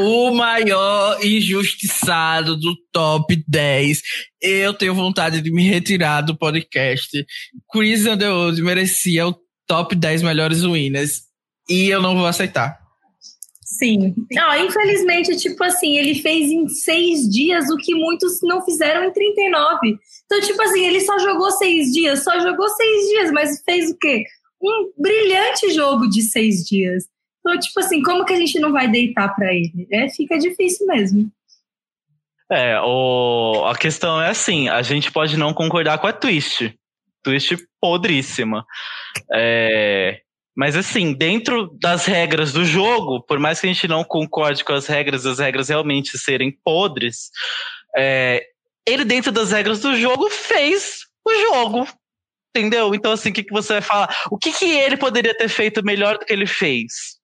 o maior injustiçado do top 10. Eu tenho vontade de me retirar do podcast. Chris Underwood merecia o top 10 melhores winners e eu não vou aceitar. Sim. Não, infelizmente, tipo assim, ele fez em seis dias o que muitos não fizeram em 39. Então, tipo assim, ele só jogou seis dias, só jogou seis dias, mas fez o quê? Um brilhante jogo de seis dias. Então, tipo assim, como que a gente não vai deitar para ele? É, fica difícil mesmo. É, o, a questão é assim, a gente pode não concordar com a twist. Twist podríssima. É, mas assim, dentro das regras do jogo, por mais que a gente não concorde com as regras, as regras realmente serem podres, é, ele dentro das regras do jogo fez o jogo. Entendeu? Então, assim, o que, que você vai falar? O que, que ele poderia ter feito melhor do que ele fez?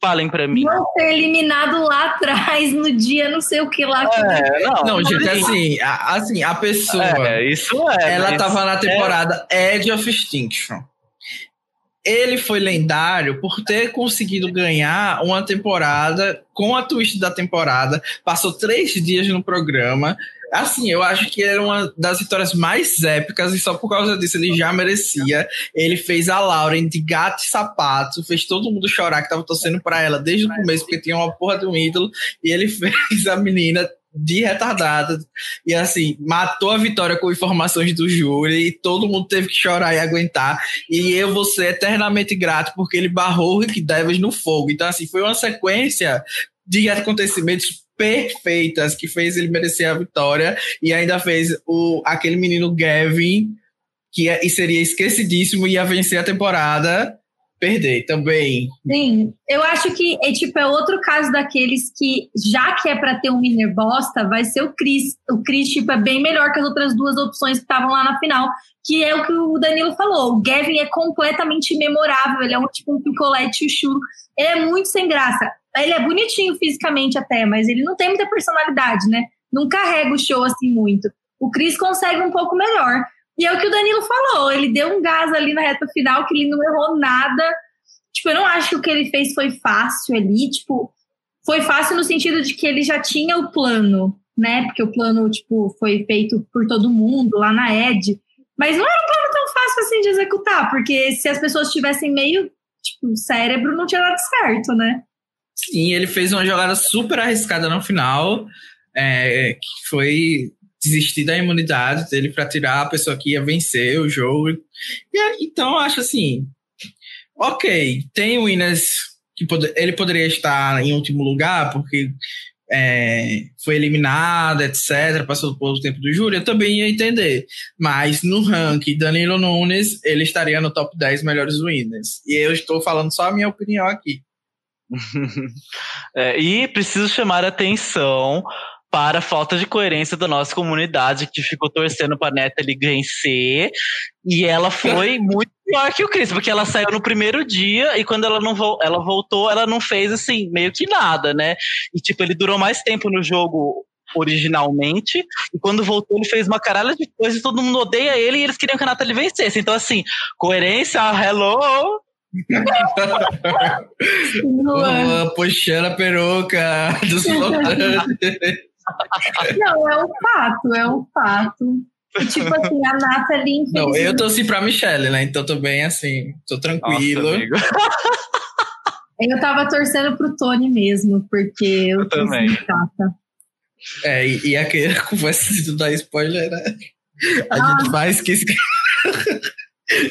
Falem para mim. Não ser eliminado lá atrás, no dia não sei o que lá. É, não, não, gente, assim, a, assim, a pessoa. É, isso é. Ela tava na temporada é... Edge of Extinction ele foi lendário por ter conseguido ganhar uma temporada com a twist da temporada. Passou três dias no programa. Assim, eu acho que era uma das vitórias mais épicas e só por causa disso ele já merecia. Ele fez a Lauren de gato e sapato, fez todo mundo chorar que tava torcendo para ela desde o começo, porque tinha uma porra de um ídolo, e ele fez a menina de retardada. E assim, matou a vitória com informações do júri e todo mundo teve que chorar e aguentar. E eu vou ser eternamente grato porque ele barrou o Rick Devils no fogo. Então, assim, foi uma sequência de acontecimentos perfeitas que fez ele merecer a vitória e ainda fez o, aquele menino Gavin que é, seria esquecidíssimo ia vencer a temporada perder também. Sim, eu acho que é tipo é outro caso daqueles que já que é para ter um winner bosta, vai ser o Chris. O Chris tipo é bem melhor que as outras duas opções que estavam lá na final, que é o que o Danilo falou. O Gavin é completamente memorável, ele é um tipo um picolé chuchu. Ele é muito sem graça. Ele é bonitinho fisicamente até, mas ele não tem muita personalidade, né? Não carrega o show assim muito. O Chris consegue um pouco melhor. E é o que o Danilo falou, ele deu um gás ali na reta final que ele não errou nada. Tipo, eu não acho que o que ele fez foi fácil ali, tipo, foi fácil no sentido de que ele já tinha o plano, né? Porque o plano, tipo, foi feito por todo mundo lá na ED. Mas não era um plano tão fácil assim de executar, porque se as pessoas tivessem meio, tipo, cérebro, não tinha dado certo, né? Sim, ele fez uma jogada super arriscada no final, é, que foi desistir da imunidade dele para tirar a pessoa que ia vencer o jogo. E, então, acho assim, ok, tem o Inês que pod ele poderia estar em último lugar, porque é, foi eliminado, etc., passou por tempo do júri, eu também ia entender. Mas no ranking, Danilo Nunes, ele estaria no top 10 melhores winners. E eu estou falando só a minha opinião aqui. é, e preciso chamar a atenção para a falta de coerência da nossa comunidade, que ficou torcendo para a Natalie vencer. E ela foi muito pior que o Chris, porque ela saiu no primeiro dia e quando ela não vo ela voltou, ela não fez assim, meio que nada, né? E tipo, ele durou mais tempo no jogo originalmente, e quando voltou ele fez uma caralho de coisas, todo mundo odeia ele e eles queriam que a Natalie vencesse. Então assim, coerência, hello! puxando a peruca dos votantes. Não, é um fato, é um fato. E, tipo assim, a Nathalie. Não, eu torci pra Michelle, né? Então tô bem assim, tô tranquilo. Nossa, eu tava torcendo pro Tony mesmo, porque eu, eu também. Chata. É, e, e aquele conversa de dar spoiler, né? A ah. gente faz que.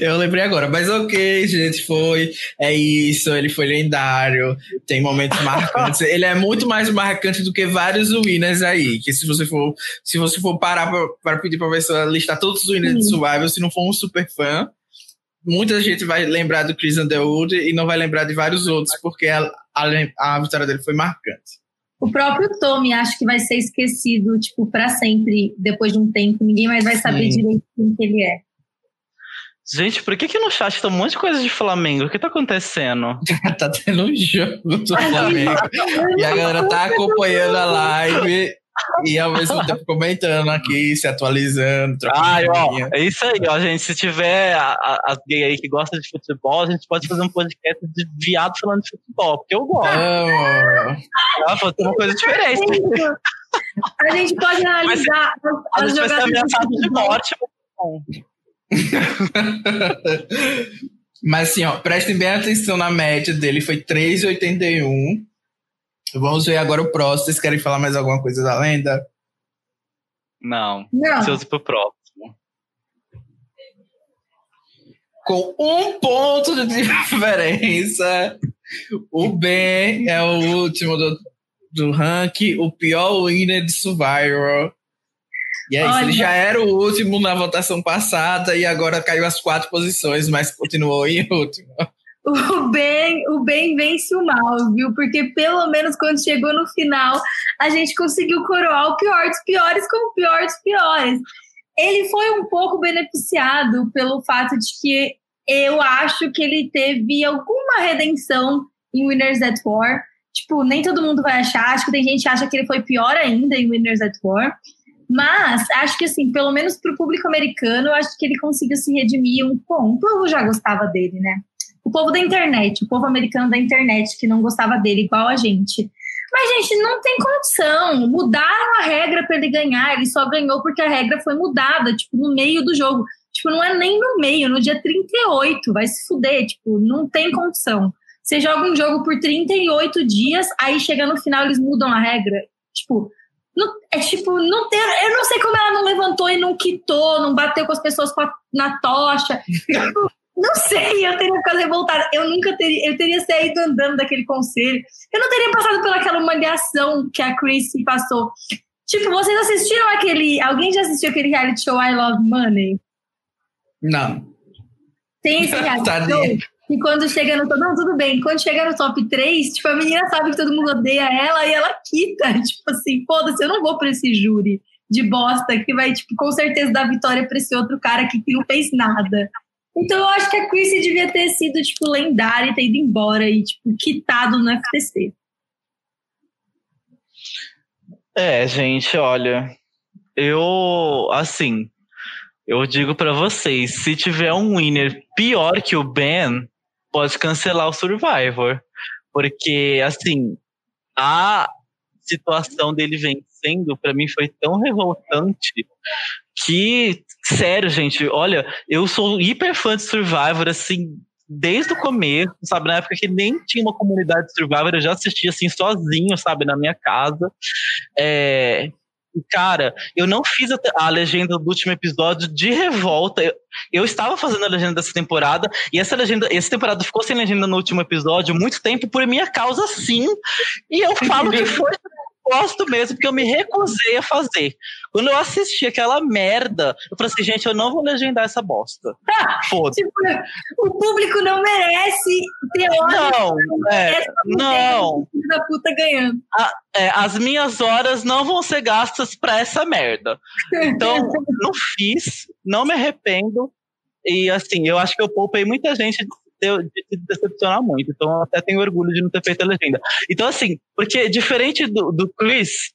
Eu lembrei agora, mas ok, gente, foi. É isso, ele foi lendário, tem momentos marcantes. ele é muito mais marcante do que vários winners aí. Que se você for, se você for parar para pedir pra pessoa listar todos os winners Sim. de Survival, se não for um super fã, muita gente vai lembrar do Chris Underwood e não vai lembrar de vários outros, porque a, a, a vitória dele foi marcante. O próprio Tommy acho que vai ser esquecido, tipo, para sempre, depois de um tempo. Ninguém mais vai saber Sim. direito quem que ele é. Gente, por que que no chat tá um monte de coisa de Flamengo? O que tá acontecendo? tá tendo um jogo do Flamengo. e a galera tá acompanhando a live e ao mesmo tempo comentando aqui, se atualizando, trocando. ó, é isso aí, ó, gente. Se tiver as gays aí que gostam de futebol, a gente pode fazer um podcast de viado falando de futebol, porque eu gosto. Não. Ah, pode ter uma coisa diferente. A gente pode analisar. Mas, a gente vai ser ameaçado de morte. Mas assim, ó, prestem bem atenção na média dele, foi 3,81. Vamos ver agora o próximo. Vocês querem falar mais alguma coisa da lenda? Não. Não. Ansioso pro próximo. Com um ponto de diferença, o Ben é o último do, do ranking, o pior winner de Survivor. E é isso, ele já era o último na votação passada e agora caiu as quatro posições, mas continuou em último. O bem, o bem vence o mal, viu? Porque pelo menos quando chegou no final, a gente conseguiu coroar o pior dos piores com o pior dos piores. Ele foi um pouco beneficiado pelo fato de que eu acho que ele teve alguma redenção em Winners at War. Tipo, nem todo mundo vai achar, acho que tem gente que acha que ele foi pior ainda em Winners at War. Mas acho que, assim, pelo menos para o público americano, acho que ele conseguiu se redimir um pouco. O povo já gostava dele, né? O povo da internet, o povo americano da internet que não gostava dele, igual a gente. Mas, gente, não tem condição. Mudaram a regra para ele ganhar. Ele só ganhou porque a regra foi mudada, tipo, no meio do jogo. Tipo, não é nem no meio, no dia 38. Vai se fuder. Tipo, não tem condição. Você joga um jogo por 38 dias, aí chega no final eles mudam a regra. Tipo, não, é tipo, não ter, eu não sei como ela não levantou e não quitou, não bateu com as pessoas a, na tocha. Tipo, não sei, eu teria ficado revoltada. Eu nunca teria, eu teria saído andando daquele conselho. Eu não teria passado pelaquela humilhação que a Chris passou. Tipo, vocês assistiram aquele. Alguém já assistiu aquele reality show I Love Money? Não. Tem esse reality show? E quando chega no top, não, tudo bem. Quando chega no top 3, tipo, a menina sabe que todo mundo odeia ela e ela quita. Tipo assim, foda-se, eu não vou pra esse júri de bosta que vai, tipo, com certeza dar vitória pra esse outro cara que, que não fez nada. Então eu acho que a Chrissy devia ter sido, tipo, lendária e ter ido embora e, tipo, quitado no FTC. É, gente, olha, eu, assim, eu digo para vocês, se tiver um winner pior que o Ben, pode cancelar o Survivor. Porque, assim, a situação dele vencendo, para mim, foi tão revoltante que, sério, gente, olha, eu sou hiper fã de Survivor, assim, desde o começo, sabe? Na época que nem tinha uma comunidade de Survivor, eu já assistia assim sozinho, sabe, na minha casa. É, cara, eu não fiz a, a, legenda do último episódio de revolta. Eu, eu, estava fazendo a legenda dessa temporada e essa legenda, essa temporada ficou sem legenda no último episódio muito tempo por minha causa, sim. E eu falo que foi gosto mesmo, porque eu me recusei a fazer. Quando eu assisti aquela merda, eu falei assim, gente, eu não vou legendar essa bosta. Foda. tipo, o público não merece ter horas. Não, não, é, não. Da puta ganhando. A, é, as minhas horas não vão ser gastas pra essa merda. Então, não fiz, não me arrependo. E assim, eu acho que eu poupei muita gente de, se decepcionar muito. Então eu até tenho orgulho de não ter feito a legenda. Então, assim, porque diferente do, do Chris,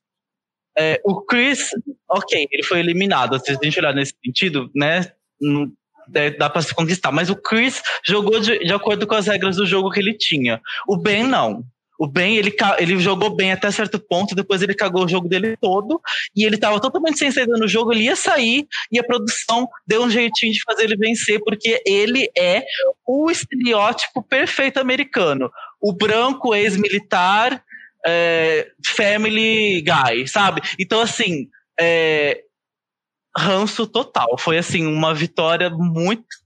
é, o Chris, ok, ele foi eliminado. Se a gente olhar nesse sentido, né? Não, é, dá para se conquistar. Mas o Chris jogou de, de acordo com as regras do jogo que ele tinha. O Ben não. O Ben, ele, ele jogou bem até certo ponto, depois ele cagou o jogo dele todo, e ele estava totalmente sem saída no jogo, ele ia sair, e a produção deu um jeitinho de fazer ele vencer, porque ele é o estereótipo perfeito americano. O branco ex-militar, é, family guy, sabe? Então, assim, é, ranço total. Foi, assim, uma vitória muito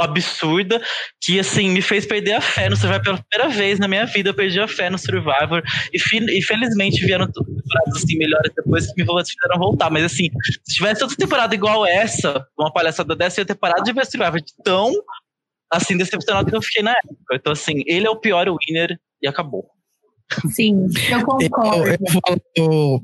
absurda que assim me fez perder a fé no Survivor pela primeira vez na minha vida. Eu perdi a fé no Survivor e, e felizmente vieram temporadas assim melhores depois que me fizeram voltar. Mas assim se tivesse outra temporada igual essa uma palhaçada dessa eu ia ter parado de ver Survivor de tão assim decepcionado que eu fiquei na época. Então assim ele é o pior winner e acabou. Sim eu concordo eu, eu vou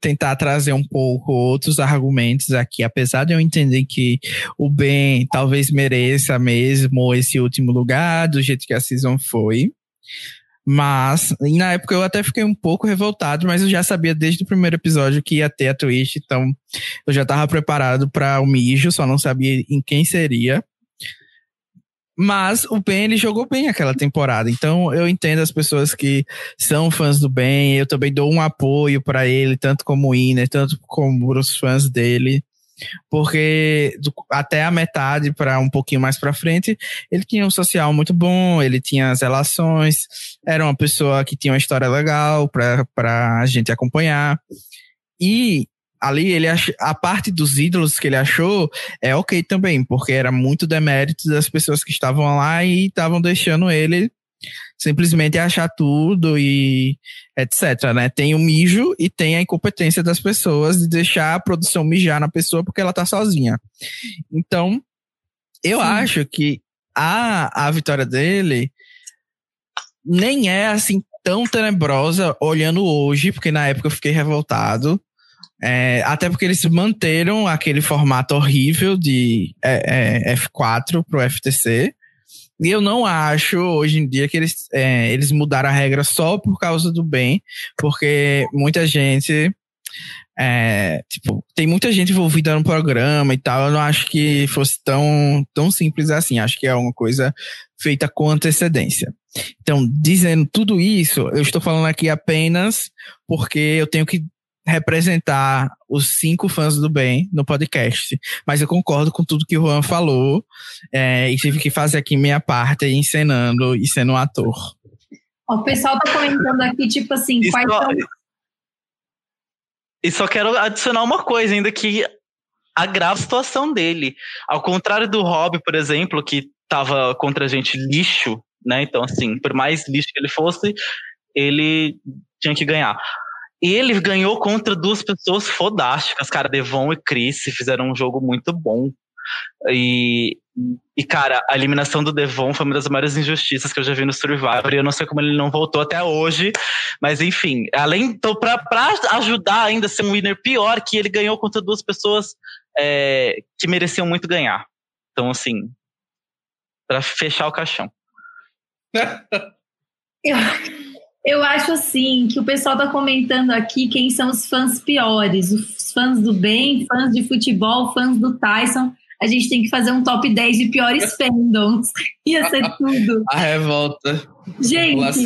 tentar trazer um pouco outros argumentos aqui, apesar de eu entender que o Ben talvez mereça mesmo esse último lugar, do jeito que a season foi. Mas, na época eu até fiquei um pouco revoltado, mas eu já sabia desde o primeiro episódio que ia ter a twist, então eu já estava preparado para o mijo, só não sabia em quem seria. Mas o Ben, ele jogou bem aquela temporada. Então eu entendo as pessoas que são fãs do Ben. Eu também dou um apoio para ele, tanto como o Iner, tanto como os fãs dele. Porque até a metade, para um pouquinho mais para frente, ele tinha um social muito bom, ele tinha as relações, era uma pessoa que tinha uma história legal para a gente acompanhar. E ali ele ach... a parte dos ídolos que ele achou é ok também, porque era muito demérito das pessoas que estavam lá e estavam deixando ele simplesmente achar tudo e etc, né? Tem o mijo e tem a incompetência das pessoas de deixar a produção mijar na pessoa porque ela tá sozinha. Então, eu Sim. acho que a, a vitória dele nem é assim tão tenebrosa olhando hoje, porque na época eu fiquei revoltado. É, até porque eles manteram aquele formato horrível de é, é, F4 pro FTC. E eu não acho hoje em dia que eles, é, eles mudaram a regra só por causa do bem, porque muita gente. É, tipo, tem muita gente envolvida no programa e tal. Eu não acho que fosse tão, tão simples assim. Acho que é uma coisa feita com antecedência. Então, dizendo tudo isso, eu estou falando aqui apenas porque eu tenho que representar os cinco fãs do bem no podcast. Mas eu concordo com tudo que o Juan falou é, e tive que fazer aqui minha parte encenando e sendo um ator. O pessoal tá comentando aqui, tipo assim, e quais só, são... E só quero adicionar uma coisa ainda que agrava a situação dele. Ao contrário do Rob, por exemplo, que tava contra a gente lixo, né? Então, assim, por mais lixo que ele fosse, ele tinha que ganhar. Ele ganhou contra duas pessoas fodásticas, cara. Devon e Chris fizeram um jogo muito bom. E, e, cara, a eliminação do Devon foi uma das maiores injustiças que eu já vi no Survivor. E eu não sei como ele não voltou até hoje. Mas enfim, além. Então, pra, pra ajudar ainda a ser um winner pior, que ele ganhou contra duas pessoas é, que mereciam muito ganhar. Então, assim, para fechar o caixão. Eu, acho assim que o pessoal tá comentando aqui quem são os fãs piores. Os fãs do bem, fãs de futebol, fãs do Tyson. A gente tem que fazer um top 10 de piores fandoms. Ia ser tudo. A revolta. Gente,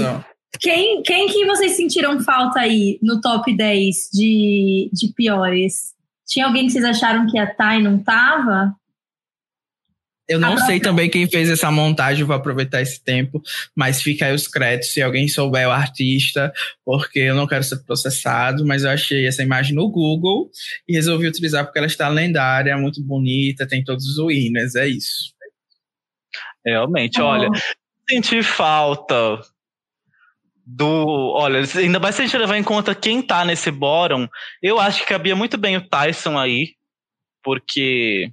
quem, quem que vocês sentiram falta aí no top 10 de, de piores? Tinha alguém que vocês acharam que ia estar e não tava? Eu não sei também quem fez essa montagem, vou aproveitar esse tempo, mas fica aí os créditos se alguém souber o artista, porque eu não quero ser processado, mas eu achei essa imagem no Google e resolvi utilizar porque ela está lendária, muito bonita, tem todos os winners, é isso. Realmente, oh. olha, senti falta do. Olha, ainda mais se a gente levar em conta quem tá nesse bórum, eu acho que cabia muito bem o Tyson aí, porque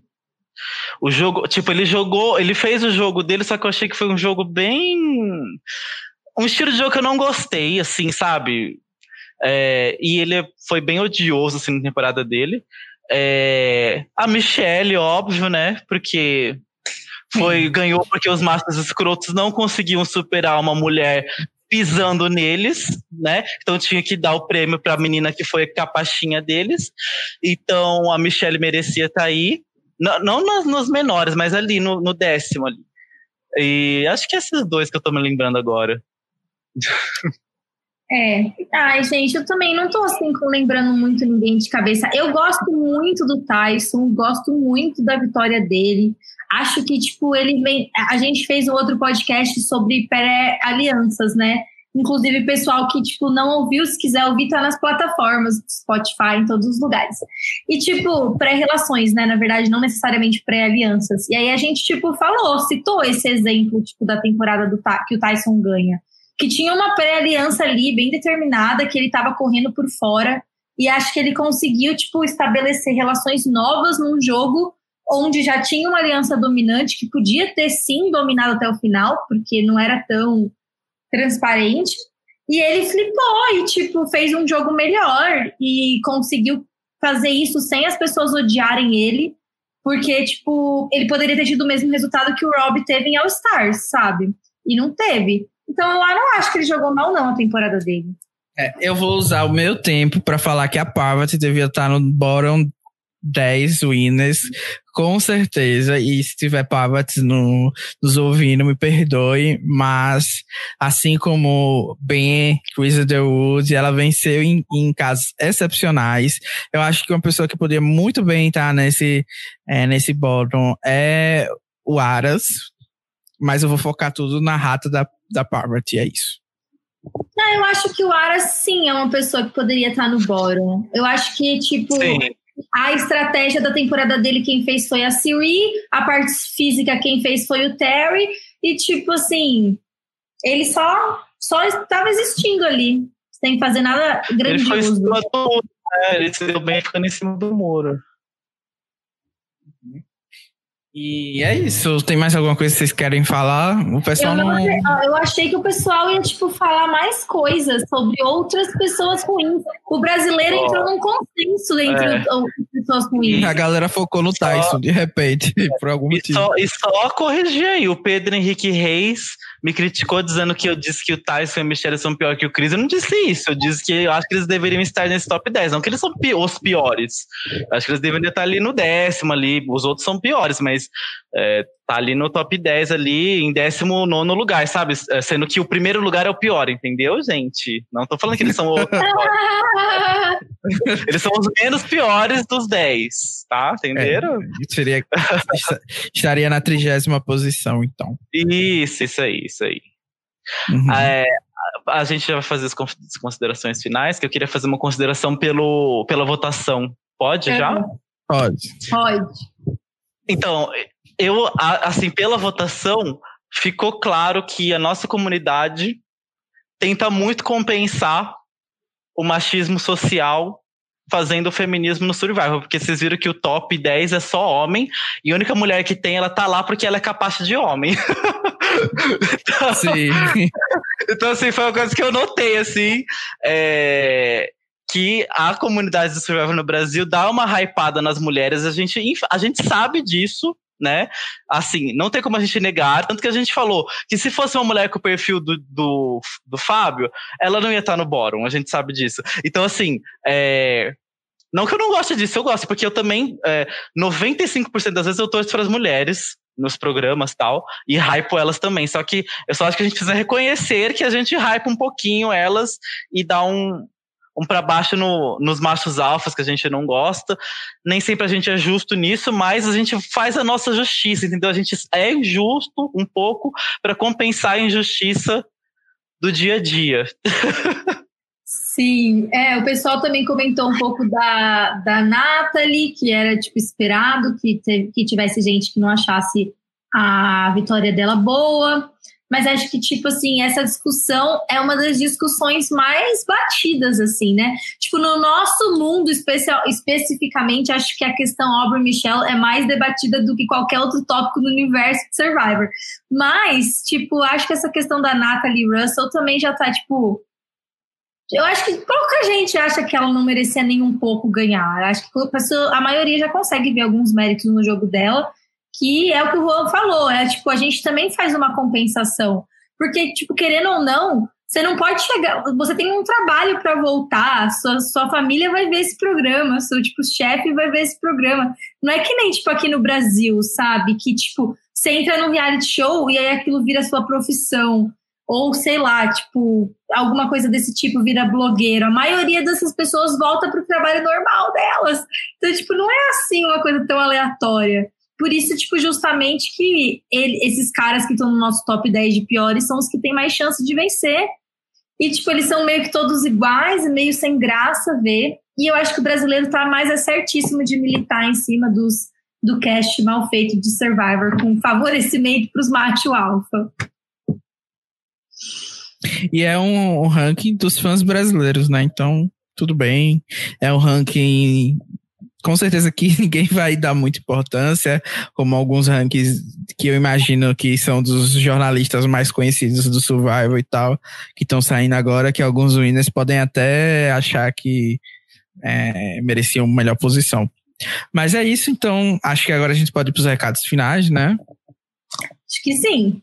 o jogo, tipo, ele jogou, ele fez o jogo dele, só que eu achei que foi um jogo bem. Um estilo de jogo que eu não gostei, assim, sabe? É, e ele foi bem odioso, assim, na temporada dele. É, a Michelle, óbvio, né? Porque foi ganhou porque os masters escrotos não conseguiam superar uma mulher pisando neles, né? Então tinha que dar o prêmio para a menina que foi a capachinha deles. Então a Michelle merecia estar tá aí. Não, não nos, menores, mas ali no, no, décimo ali. E acho que esses dois que eu tô me lembrando agora. É, ai gente, eu também não tô assim lembrando muito ninguém de cabeça. Eu gosto muito do Tyson, gosto muito da vitória dele. Acho que, tipo, ele vem. A gente fez um outro podcast sobre pré-alianças, né? Inclusive, pessoal que, tipo, não ouviu, se quiser ouvir, tá nas plataformas, Spotify, em todos os lugares. E, tipo, pré-relações, né? Na verdade, não necessariamente pré-alianças. E aí a gente, tipo, falou, citou esse exemplo, tipo, da temporada do que o Tyson ganha. Que tinha uma pré-aliança ali, bem determinada, que ele tava correndo por fora. E acho que ele conseguiu, tipo, estabelecer relações novas num jogo onde já tinha uma aliança dominante que podia ter sim dominado até o final, porque não era tão transparente. E ele flipou e, tipo, fez um jogo melhor e conseguiu fazer isso sem as pessoas odiarem ele, porque, tipo, ele poderia ter tido o mesmo resultado que o Rob teve em All Stars, sabe? E não teve. Então eu não acho que ele jogou mal, não, a temporada dele. É, eu vou usar o meu tempo para falar que a Parvati devia estar no bottom 10 winners, com certeza. E se tiver Pavats no, nos ouvindo, me perdoe, mas assim como Ben, Chris Underwood, ela venceu em, em casos excepcionais. Eu acho que uma pessoa que poderia muito bem estar nesse, é, nesse bottom é o Aras, mas eu vou focar tudo na rata da, da Parvati, é isso. Não, eu acho que o Aras sim é uma pessoa que poderia estar no bottom. Eu acho que, tipo, sim a estratégia da temporada dele, quem fez foi a Siri, a parte física, quem fez foi o Terry, e tipo assim, ele só, só estava existindo ali, sem fazer nada grandioso. Ele foi né? ele se deu bem ficando em cima do muro. E é isso. Tem mais alguma coisa que vocês querem falar? O pessoal eu não. não... Eu achei que o pessoal ia, tipo, falar mais coisas sobre outras pessoas ruins. O brasileiro oh. entrou num consenso entre é. pessoas ruins. A galera focou no Tyson, só... de repente, por algum e motivo. Só, e só corrigir aí, o Pedro Henrique Reis me criticou dizendo que eu disse que o Tyson e a Michelle são pior que o Chris. Eu não disse isso. Eu disse que eu acho que eles deveriam estar nesse top 10. Não que eles são pi os piores. Eu acho que eles deveriam estar ali no décimo ali. Os outros são piores, mas é, tá ali no top 10 ali, em 19 lugar, sabe? É, sendo que o primeiro lugar é o pior, entendeu, gente? Não tô falando que eles são o... Eles são os menos piores dos 10, tá? Entenderam? É, seria, estaria na trigésima posição, então. Isso, isso aí, isso aí. Uhum. É, a gente já vai fazer as considerações finais, que eu queria fazer uma consideração pelo, pela votação. Pode é. já? Pode. Pode. Então, eu, assim, pela votação, ficou claro que a nossa comunidade tenta muito compensar o machismo social fazendo o feminismo no Survival, porque vocês viram que o top 10 é só homem, e a única mulher que tem, ela tá lá porque ela é capaz de homem. então, Sim. então, assim, foi uma coisa que eu notei, assim, é, que a comunidade do Survival no Brasil dá uma hypada nas mulheres, a gente, a gente sabe disso, né? Assim, não tem como a gente negar, tanto que a gente falou que se fosse uma mulher com o perfil do, do, do Fábio, ela não ia estar no bórum, a gente sabe disso. Então, assim, é, não que eu não goste disso, eu gosto, porque eu também, é, 95% das vezes eu torço para as mulheres nos programas tal, e hypo elas também. Só que eu só acho que a gente precisa reconhecer que a gente hype um pouquinho elas e dar um, um para baixo no, nos machos alfas que a gente não gosta. Nem sempre a gente é justo nisso, mas a gente faz a nossa justiça, entendeu? A gente é injusto um pouco para compensar a injustiça do dia a dia. Sim, é, o pessoal também comentou um pouco da, da Nathalie, que era tipo esperado que, que tivesse gente que não achasse a vitória dela boa mas acho que, tipo assim, essa discussão é uma das discussões mais batidas, assim, né? Tipo, no nosso mundo especial, especificamente, acho que a questão Aubrey Michelle é mais debatida do que qualquer outro tópico no universo de Survivor. Mas, tipo, acho que essa questão da Natalie Russell também já tá, tipo. Eu acho que pouca gente acha que ela não merecia nem um pouco ganhar. Acho que a, maioria já consegue ver alguns méritos no jogo dela que é o que o Juan falou, é tipo, a gente também faz uma compensação. Porque, tipo, querendo ou não, você não pode chegar. Você tem um trabalho para voltar, sua, sua família vai ver esse programa, seu tipo, chefe vai ver esse programa. Não é que nem, tipo, aqui no Brasil, sabe? Que, tipo, você entra no reality show e aí aquilo vira sua profissão. Ou, sei lá, tipo, alguma coisa desse tipo vira blogueiro. A maioria dessas pessoas volta para o trabalho normal delas. Então, tipo, não é assim uma coisa tão aleatória. Por isso, tipo, justamente que ele, esses caras que estão no nosso top 10 de piores são os que têm mais chance de vencer. E, tipo, eles são meio que todos iguais, meio sem graça ver. E eu acho que o brasileiro tá mais acertíssimo de militar em cima dos, do cast mal feito de Survivor, com favorecimento para os macho alfa. E é um, um ranking dos fãs brasileiros, né? Então, tudo bem. É um ranking com certeza que ninguém vai dar muita importância, como alguns rankings que eu imagino que são dos jornalistas mais conhecidos do Survival e tal, que estão saindo agora, que alguns winners podem até achar que é, mereciam melhor posição. Mas é isso, então acho que agora a gente pode ir para os recados finais, né? Acho que sim.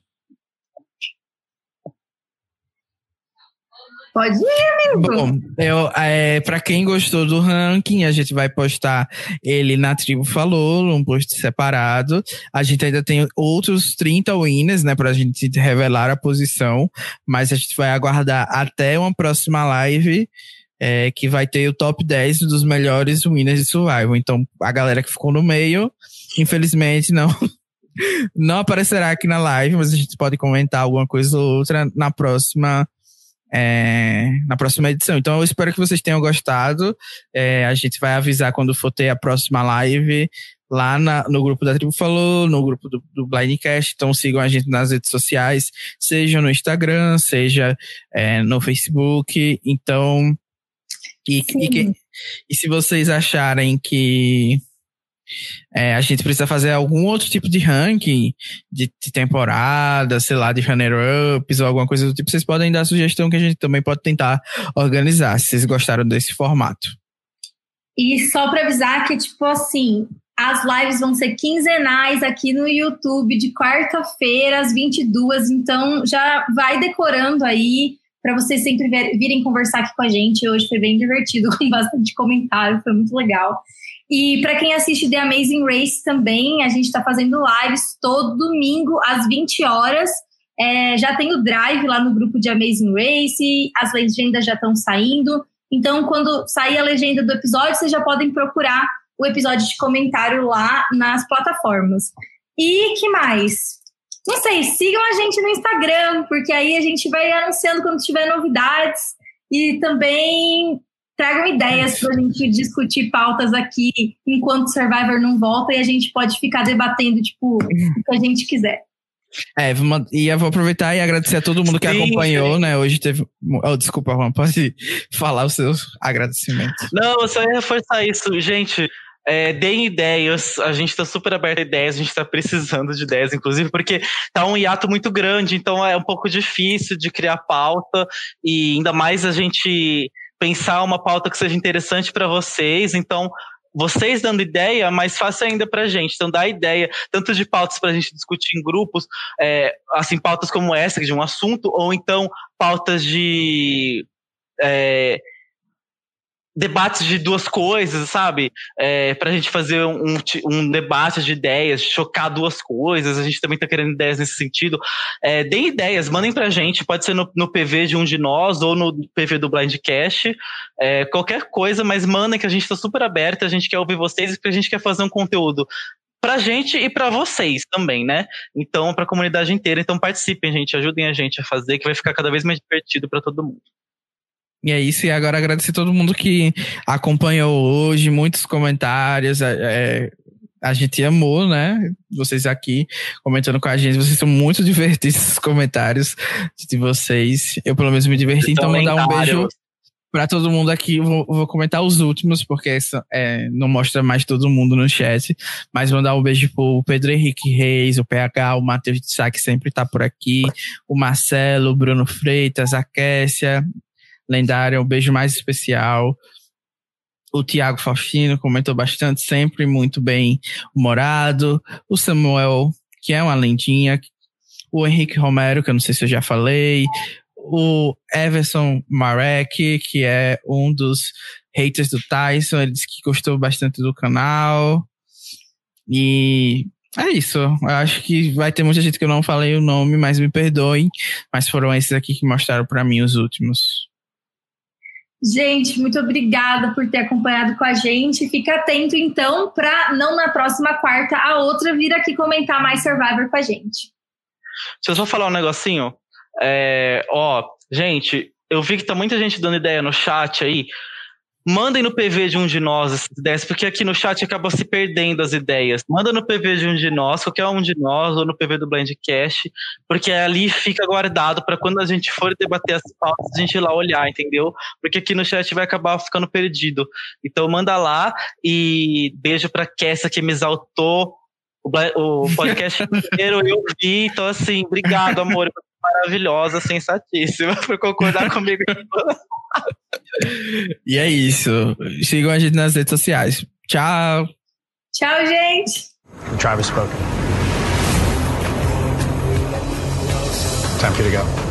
Pode ir, amigo. Bom, eu, é, pra quem gostou do ranking, a gente vai postar ele na Tribo Falou, um post separado. A gente ainda tem outros 30 winners, né, pra gente revelar a posição, mas a gente vai aguardar até uma próxima live. É, que vai ter o top 10 dos melhores winners de Survival. Então, a galera que ficou no meio, infelizmente, não não aparecerá aqui na live, mas a gente pode comentar alguma coisa ou outra na próxima é, na próxima edição. Então eu espero que vocês tenham gostado. É, a gente vai avisar quando for ter a próxima live lá na, no grupo da Tribo Falou, no grupo do, do Blindcast. Então sigam a gente nas redes sociais, seja no Instagram, seja é, no Facebook. Então, e, e, que, e se vocês acharem que é, a gente precisa fazer algum outro tipo de ranking de, de, temporada, sei lá, de runner-ups ou alguma coisa do tipo. Vocês podem dar sugestão que a gente também pode tentar organizar, se vocês gostaram desse formato. E só para avisar que, tipo assim, as lives vão ser quinzenais aqui no YouTube, de quarta-feira às 22. Então já vai decorando aí para vocês sempre virem conversar aqui com a gente. Hoje foi bem divertido, com bastante comentário, foi muito legal. E para quem assiste The Amazing Race também, a gente está fazendo lives todo domingo às 20 horas. É, já tem o drive lá no grupo de Amazing Race, as legendas já estão saindo. Então, quando sair a legenda do episódio, vocês já podem procurar o episódio de comentário lá nas plataformas. E que mais? Não sei, sigam a gente no Instagram, porque aí a gente vai anunciando quando tiver novidades. E também tragam ideias para a gente discutir pautas aqui enquanto Survivor não volta e a gente pode ficar debatendo, tipo, o que a gente quiser. É, e eu vou aproveitar e agradecer a todo mundo que sim, acompanhou, sim. né? Hoje teve. Oh, desculpa, Juan, pode falar os seus agradecimentos. Não, eu só ia reforçar isso. Gente, é, deem ideias, a gente está super aberto a ideias, a gente está precisando de ideias, inclusive, porque tá um hiato muito grande, então é um pouco difícil de criar pauta, e ainda mais a gente pensar uma pauta que seja interessante para vocês. Então, vocês dando ideia, mais fácil ainda pra gente. Então, dá ideia, tanto de pautas pra gente discutir em grupos, é, assim, pautas como essa, de um assunto, ou então pautas de. É, debates de duas coisas, sabe? É, para a gente fazer um, um debate de ideias, chocar duas coisas. A gente também está querendo ideias nesse sentido. É, deem ideias, mandem para a gente. Pode ser no, no, PV de um de nós ou no PV do Blindcast. É, qualquer coisa, mas mandem que a gente está super aberto. A gente quer ouvir vocês e a gente quer fazer um conteúdo pra gente e para vocês também, né? Então, para a comunidade inteira. Então, participem, gente. Ajudem a gente a fazer, que vai ficar cada vez mais divertido para todo mundo. E é isso, e agora agradecer todo mundo que acompanhou hoje, muitos comentários. É, é, a gente amou, né? Vocês aqui comentando com a gente. Vocês são muito divertidos os comentários de vocês. Eu, pelo menos, me diverti. Então, mandar um beijo para todo mundo aqui. Vou, vou, comentar os últimos, porque essa, é, não mostra mais todo mundo no chat. Mas mandar um beijo pro Pedro Henrique Reis, o PH, o Matheus de Sá, que sempre tá por aqui, o Marcelo, o Bruno Freitas, a Kessia, lendária, um beijo mais especial. O Tiago Faustino comentou bastante, sempre muito bem humorado. O Samuel, que é uma lendinha. O Henrique Romero, que eu não sei se eu já falei. O Everson Marek, que é um dos haters do Tyson, ele disse que gostou bastante do canal. E é isso. Eu acho que vai ter muita gente que eu não falei o nome, mas me perdoem. Mas foram esses aqui que mostraram para mim os últimos. Gente, muito obrigada por ter acompanhado com a gente. Fica atento, então, para não na próxima quarta a outra vir aqui comentar mais Survivor com a gente. Deixa eu só falar um negocinho. É, ó, gente, eu vi que tá muita gente dando ideia no chat aí. Mandem no PV de um de nós essas ideias, porque aqui no chat acaba se perdendo as ideias. Manda no PV de um de nós, qualquer um de nós, ou no PV do Blindcast, porque ali fica guardado para quando a gente for debater as pautas, a gente ir lá olhar, entendeu? Porque aqui no chat vai acabar ficando perdido. Então manda lá e beijo pra Kessa que me exaltou o, podcast inteiro, eu vi. Então, assim, obrigado, amor maravilhosa, sensatíssima, por concordar comigo. e é isso. Sigam a gente nas redes sociais. Tchau. Tchau, gente. Travis spoken. Time for you to go.